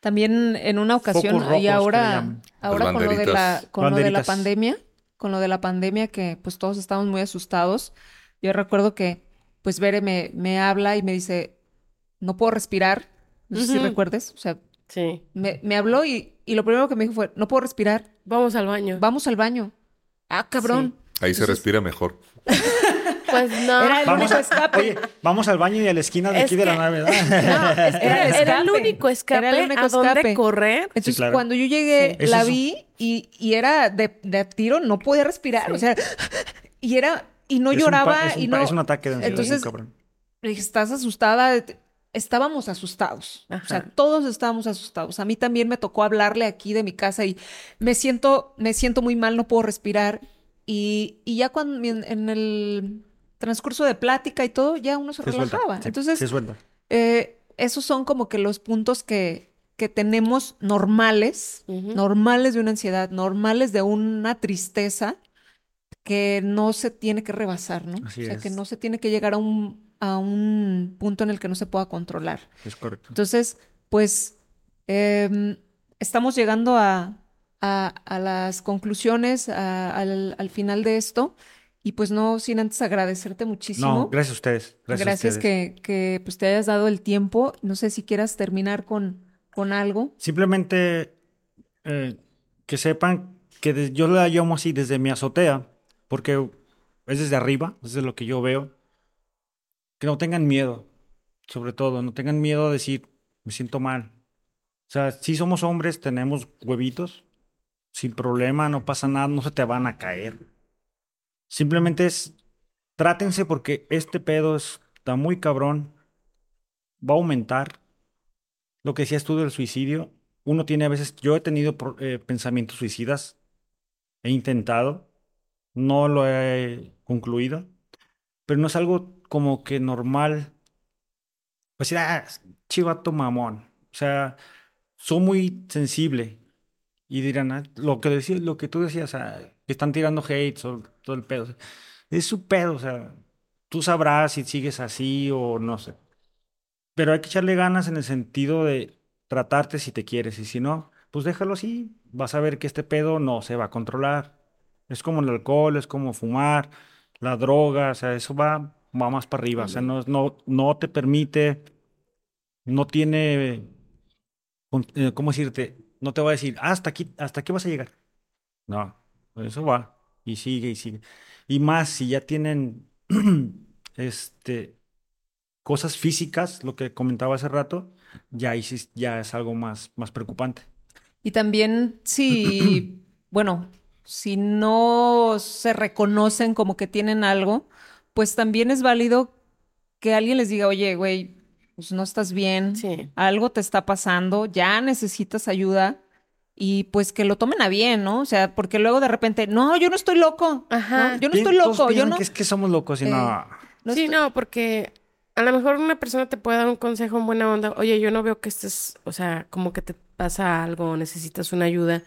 También en una ocasión, y ahora, ahora con lo de la, con lo de la pandemia, con lo de la pandemia que pues todos estábamos muy asustados. Yo recuerdo que pues Bere me, me habla y me dice, no puedo respirar. No sé si recuerdes. O sea, Sí. me, me habló y, y lo primero que me dijo fue, no puedo respirar, Vamos al baño. vamos al baño. Ah, cabrón. ahí se respira mejor. Pues no. Era el Vamos, único a, escape. oye, vamos al baño y a la esquina de Es aquí de la nave, ¿verdad? No, es que Era era, el era el escape. único escape Era el único a dónde correr. Entonces, claro. cuando yo llegué, Sí. la vi y, y era de, de tiro, no podía respirar. O sea, y era, y no Es lloraba un y no. Es un ataque de ansiedad, Entonces, cabrón. ¿estás asustada? Estábamos asustados. O sea, Ajá. todos estábamos asustados. A mí también me tocó hablarle aquí de mi casa y me siento, me siento muy mal, no puedo respirar. Y, y ya cuando en, en el transcurso de plática y todo, ya uno se, Se suelta. relajaba. se- Entonces, se suelta. eh, esos son como que los puntos que, que tenemos normales, normales de una ansiedad, normales de una tristeza que no se tiene que rebasar, ¿no? Así o sea, es. que no se tiene que llegar a un, a un punto en el que no se pueda controlar. Es correcto. Entonces, pues, em, estamos llegando a, a- a las conclusiones, al, al final de esto, y pues no sin antes agradecerte muchísimo. No, gracias a ustedes. Gracias, Gracias, a ustedes. que, que, pues te hayas dado el tiempo. No sé si quieras terminar con, con algo. Simplemente eh, que sepan que yo la llamo así desde mi azotea, porque es desde arriba, es de lo que yo veo. Que no tengan miedo, sobre todo, no tengan miedo a decir, me siento mal. O sea, si somos hombres, tenemos huevitos, sin problema, no pasa nada, no se te van a caer. Simplemente es, trátense porque este pedo es- está muy cabrón, va a aumentar. Lo que decías tú del suicidio, uno tiene a veces, yo he tenido eh, pensamientos suicidas, he intentado, no lo he concluido, pero no es algo como que normal. Pues decir, ah, chivato mamón. O sea, soy muy sensible. Y dirán, ah, lo que decía, lo que tú decías, ah, que están tirando hate o todo el pedo. Es su pedo, o sea, tú sabrás si sigues así o no sé. Pero hay que echarle ganas en el sentido de tratarte si te quieres y si no, pues déjalo así. Vas a ver que este pedo no se va a controlar. Es como el alcohol, es como fumar, la droga, o sea, eso va, va más para arriba. O sea, no, no, no te permite, no tiene, eh, ¿cómo decirte? No te va a decir, "Ah, hasta aquí, hasta aquí vas a llegar. No, eso va y sigue y sigue. Y más si ya tienen, este, cosas físicas, lo que comentaba hace rato, ya ahí sí- ya es algo más, más preocupante. Y también si, bueno, si no se reconocen como que tienen algo, pues también es válido que alguien les diga, oye, güey, pues no estás bien, Sí. algo te está pasando, ya necesitas ayuda. Y pues que lo tomen a bien, ¿no? O sea, porque luego de repente, no, yo no estoy loco. Ajá. ¿no? Yo no estoy loco, yo no. que es que somos locos y Eh, no. no sí, estoy- no, porque a lo mejor una persona te puede dar un consejo en buena onda. Oye, yo no veo que estés, o sea, como que te pasa algo, necesitas una ayuda.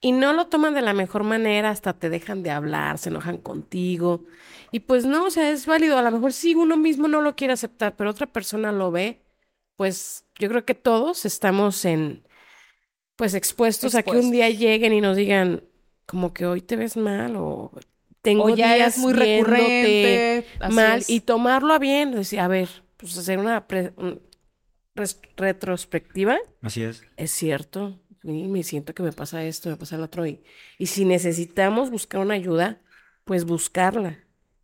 Y no lo toman de la mejor manera, hasta te dejan de hablar, se enojan contigo. Y pues no, o sea, es válido. A lo mejor sí uno mismo no lo quiere aceptar, pero otra persona lo ve. Pues yo creo que todos estamos en, pues expuestos, a que un día lleguen y nos digan, como que hoy te ves mal o tengo O ya días es muy recurrente. mal es. y tomarlo a bien, decir, a ver, pues hacer una pre- un- res- retrospectiva, Así es. es cierto, me siento que me pasa esto, me pasa el otro y, y si necesitamos buscar una ayuda, pues buscarla.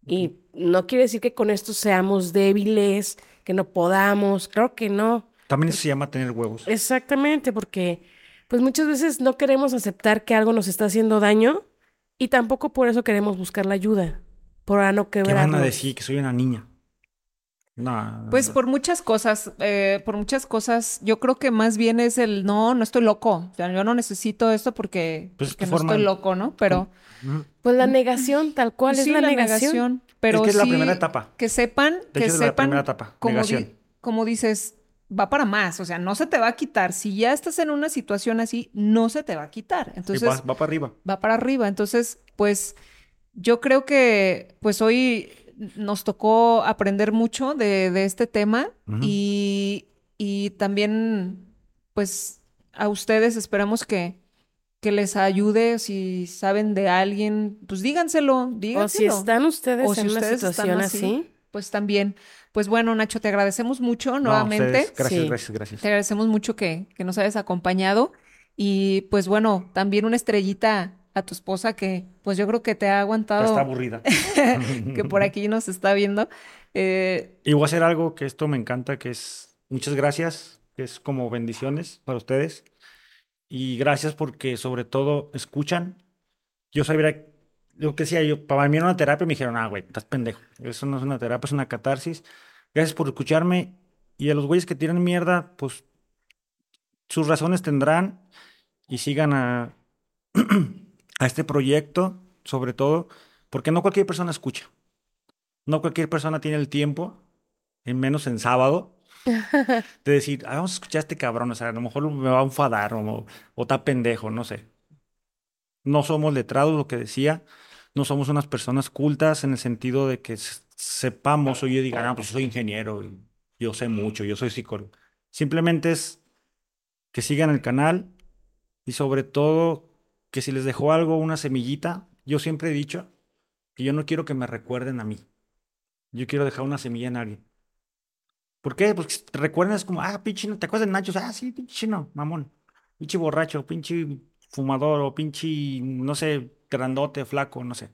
Y no quiere decir que con esto seamos débiles, que no podamos, claro que no. También eso se llama tener huevos. Exactamente, porque pues muchas veces no queremos aceptar que algo nos está haciendo daño y tampoco por eso queremos buscar la ayuda, para no ¿Qué quebrarnos. van a decir? Que soy una niña. No, Pues por muchas cosas, eh, por muchas cosas, yo creo que más bien es el no, no estoy loco. O sea, yo no necesito esto porque, Pues, porque no forma- estoy loco, ¿no? Pero. Pues la negación, tal cual, sí, es la, negación. Pero Es que es la primera etapa. Que sepan, De que hecho, es la sepan, primera etapa, como, di- como dices, va para más. O sea, no se te va a quitar. Si ya estás en una situación así, no se te va a quitar. Entonces, va, va para arriba. va para arriba. Entonces, pues yo creo que pues hoy nos tocó aprender mucho de, de este tema y, y también pues a ustedes esperamos que, que les ayude si saben de alguien, pues díganselo, O díganselo. si están ustedes O si en una ustedes situación así. así. Pues también. Pues bueno, Nacho, te agradecemos mucho nuevamente. gracias, Sí. gracias, gracias. Te agradecemos mucho que, que nos hayas acompañado. Y pues bueno, también una estrellita a tu esposa que pues yo creo que te ha aguantado, está aburrida. que por aquí nos está viendo. Eh, Y voy a hacer algo que esto me encanta, que es muchas gracias, que es como bendiciones para ustedes. Y gracias porque sobre todo escuchan. Yo sabía, lo que decía yo, para mí era una terapia, me dijeron, ah, güey, estás pendejo. Eso no es una terapia, es una catarsis. Gracias por escucharme. Y a los güeyes que tiran mierda, pues sus razones tendrán y sigan a, a este proyecto, sobre todo, porque no cualquier persona escucha. No cualquier persona tiene el tiempo, en menos en sábado, de decir, ah, vamos a escuchar a este cabrón, o sea, a lo mejor me va a enfadar o, o está pendejo, no sé. No somos letrados, lo que decía, no somos unas personas cultas en el sentido de que sepamos o yo diga, ah, pues soy ingeniero, yo sé mucho, yo soy psicólogo. Simplemente es que sigan el canal y sobre todo que si les dejó algo, una semillita, yo siempre he dicho que yo no quiero que me recuerden a mí. Yo quiero dejar una semilla en alguien. ¿Por qué? Porque te recuerdan es como, ah, pinche, ¿no? ¿te acuerdas de Nacho? Ah, sí, pinche chino, mamón. Pinche borracho, pinche fumador o pinche, no sé, grandote, flaco, no sé.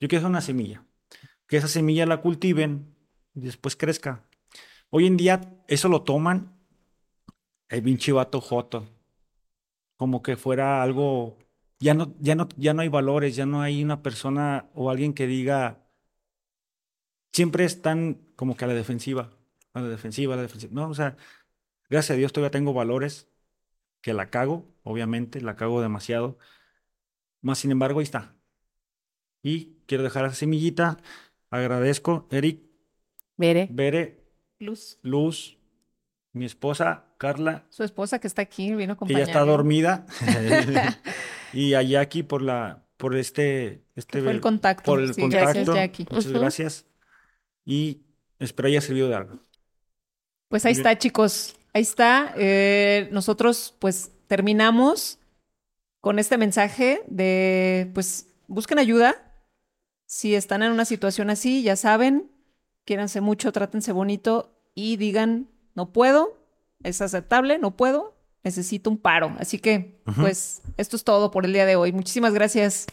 Yo quiero dejar una semilla. Que esa semilla la cultiven y después crezca. Hoy en día eso lo toman el pinche vato joto. Como que fuera algo, ya no, ya no, ya no hay valores, ya no hay una persona o alguien que diga, siempre están como que a la defensiva, a la defensiva, a la defensiva. No, o sea, gracias a Dios todavía tengo valores que la cago, obviamente, la cago demasiado. Más sin embargo, ahí está. Y quiero dejar esa semillita. Agradezco, Eric, Veré. Bere, Luz, Luz, mi esposa, Carla, su esposa que está aquí, vino a que ya acompañarme. está dormida. y a Jackie por la, por este, este fue el contacto. por el Sí, contacto. gracias, Jackie. Muchas gracias. Y espero haya servido de algo. Pues ahí Bien. está, chicos. Ahí está. Eh, nosotros, pues, terminamos con este mensaje de, pues, busquen ayuda. Si están en una situación así, ya saben, quiéranse mucho, trátense bonito y digan, no puedo, es aceptable, no puedo, necesito un paro. Así que, pues, esto es todo por el día de hoy. Muchísimas gracias.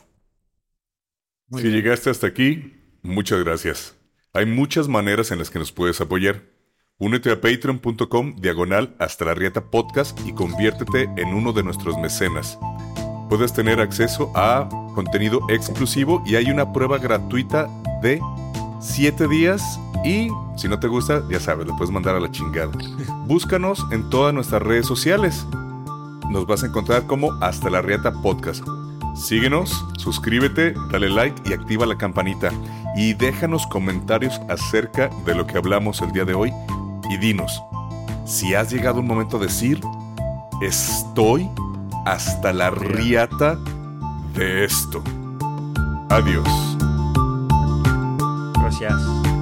Muy si bien. llegaste hasta aquí, muchas gracias. Hay muchas maneras en las que nos puedes apoyar. Únete a patreon.com diagonal hasta la rieta podcast y conviértete en uno de nuestros mecenas. Puedes tener acceso a contenido exclusivo y hay una prueba gratuita de 7 días y si no te gusta, ya sabes, lo puedes mandar a la chingada. Búscanos en todas nuestras redes sociales. Nos vas a encontrar como Hasta la Rieta Podcast. Síguenos, suscríbete, dale like y activa la campanita. Y déjanos comentarios acerca de lo que hablamos el día de hoy. Y dinos, si has llegado un momento a decir, estoy hasta la riata de esto. Adiós. Gracias.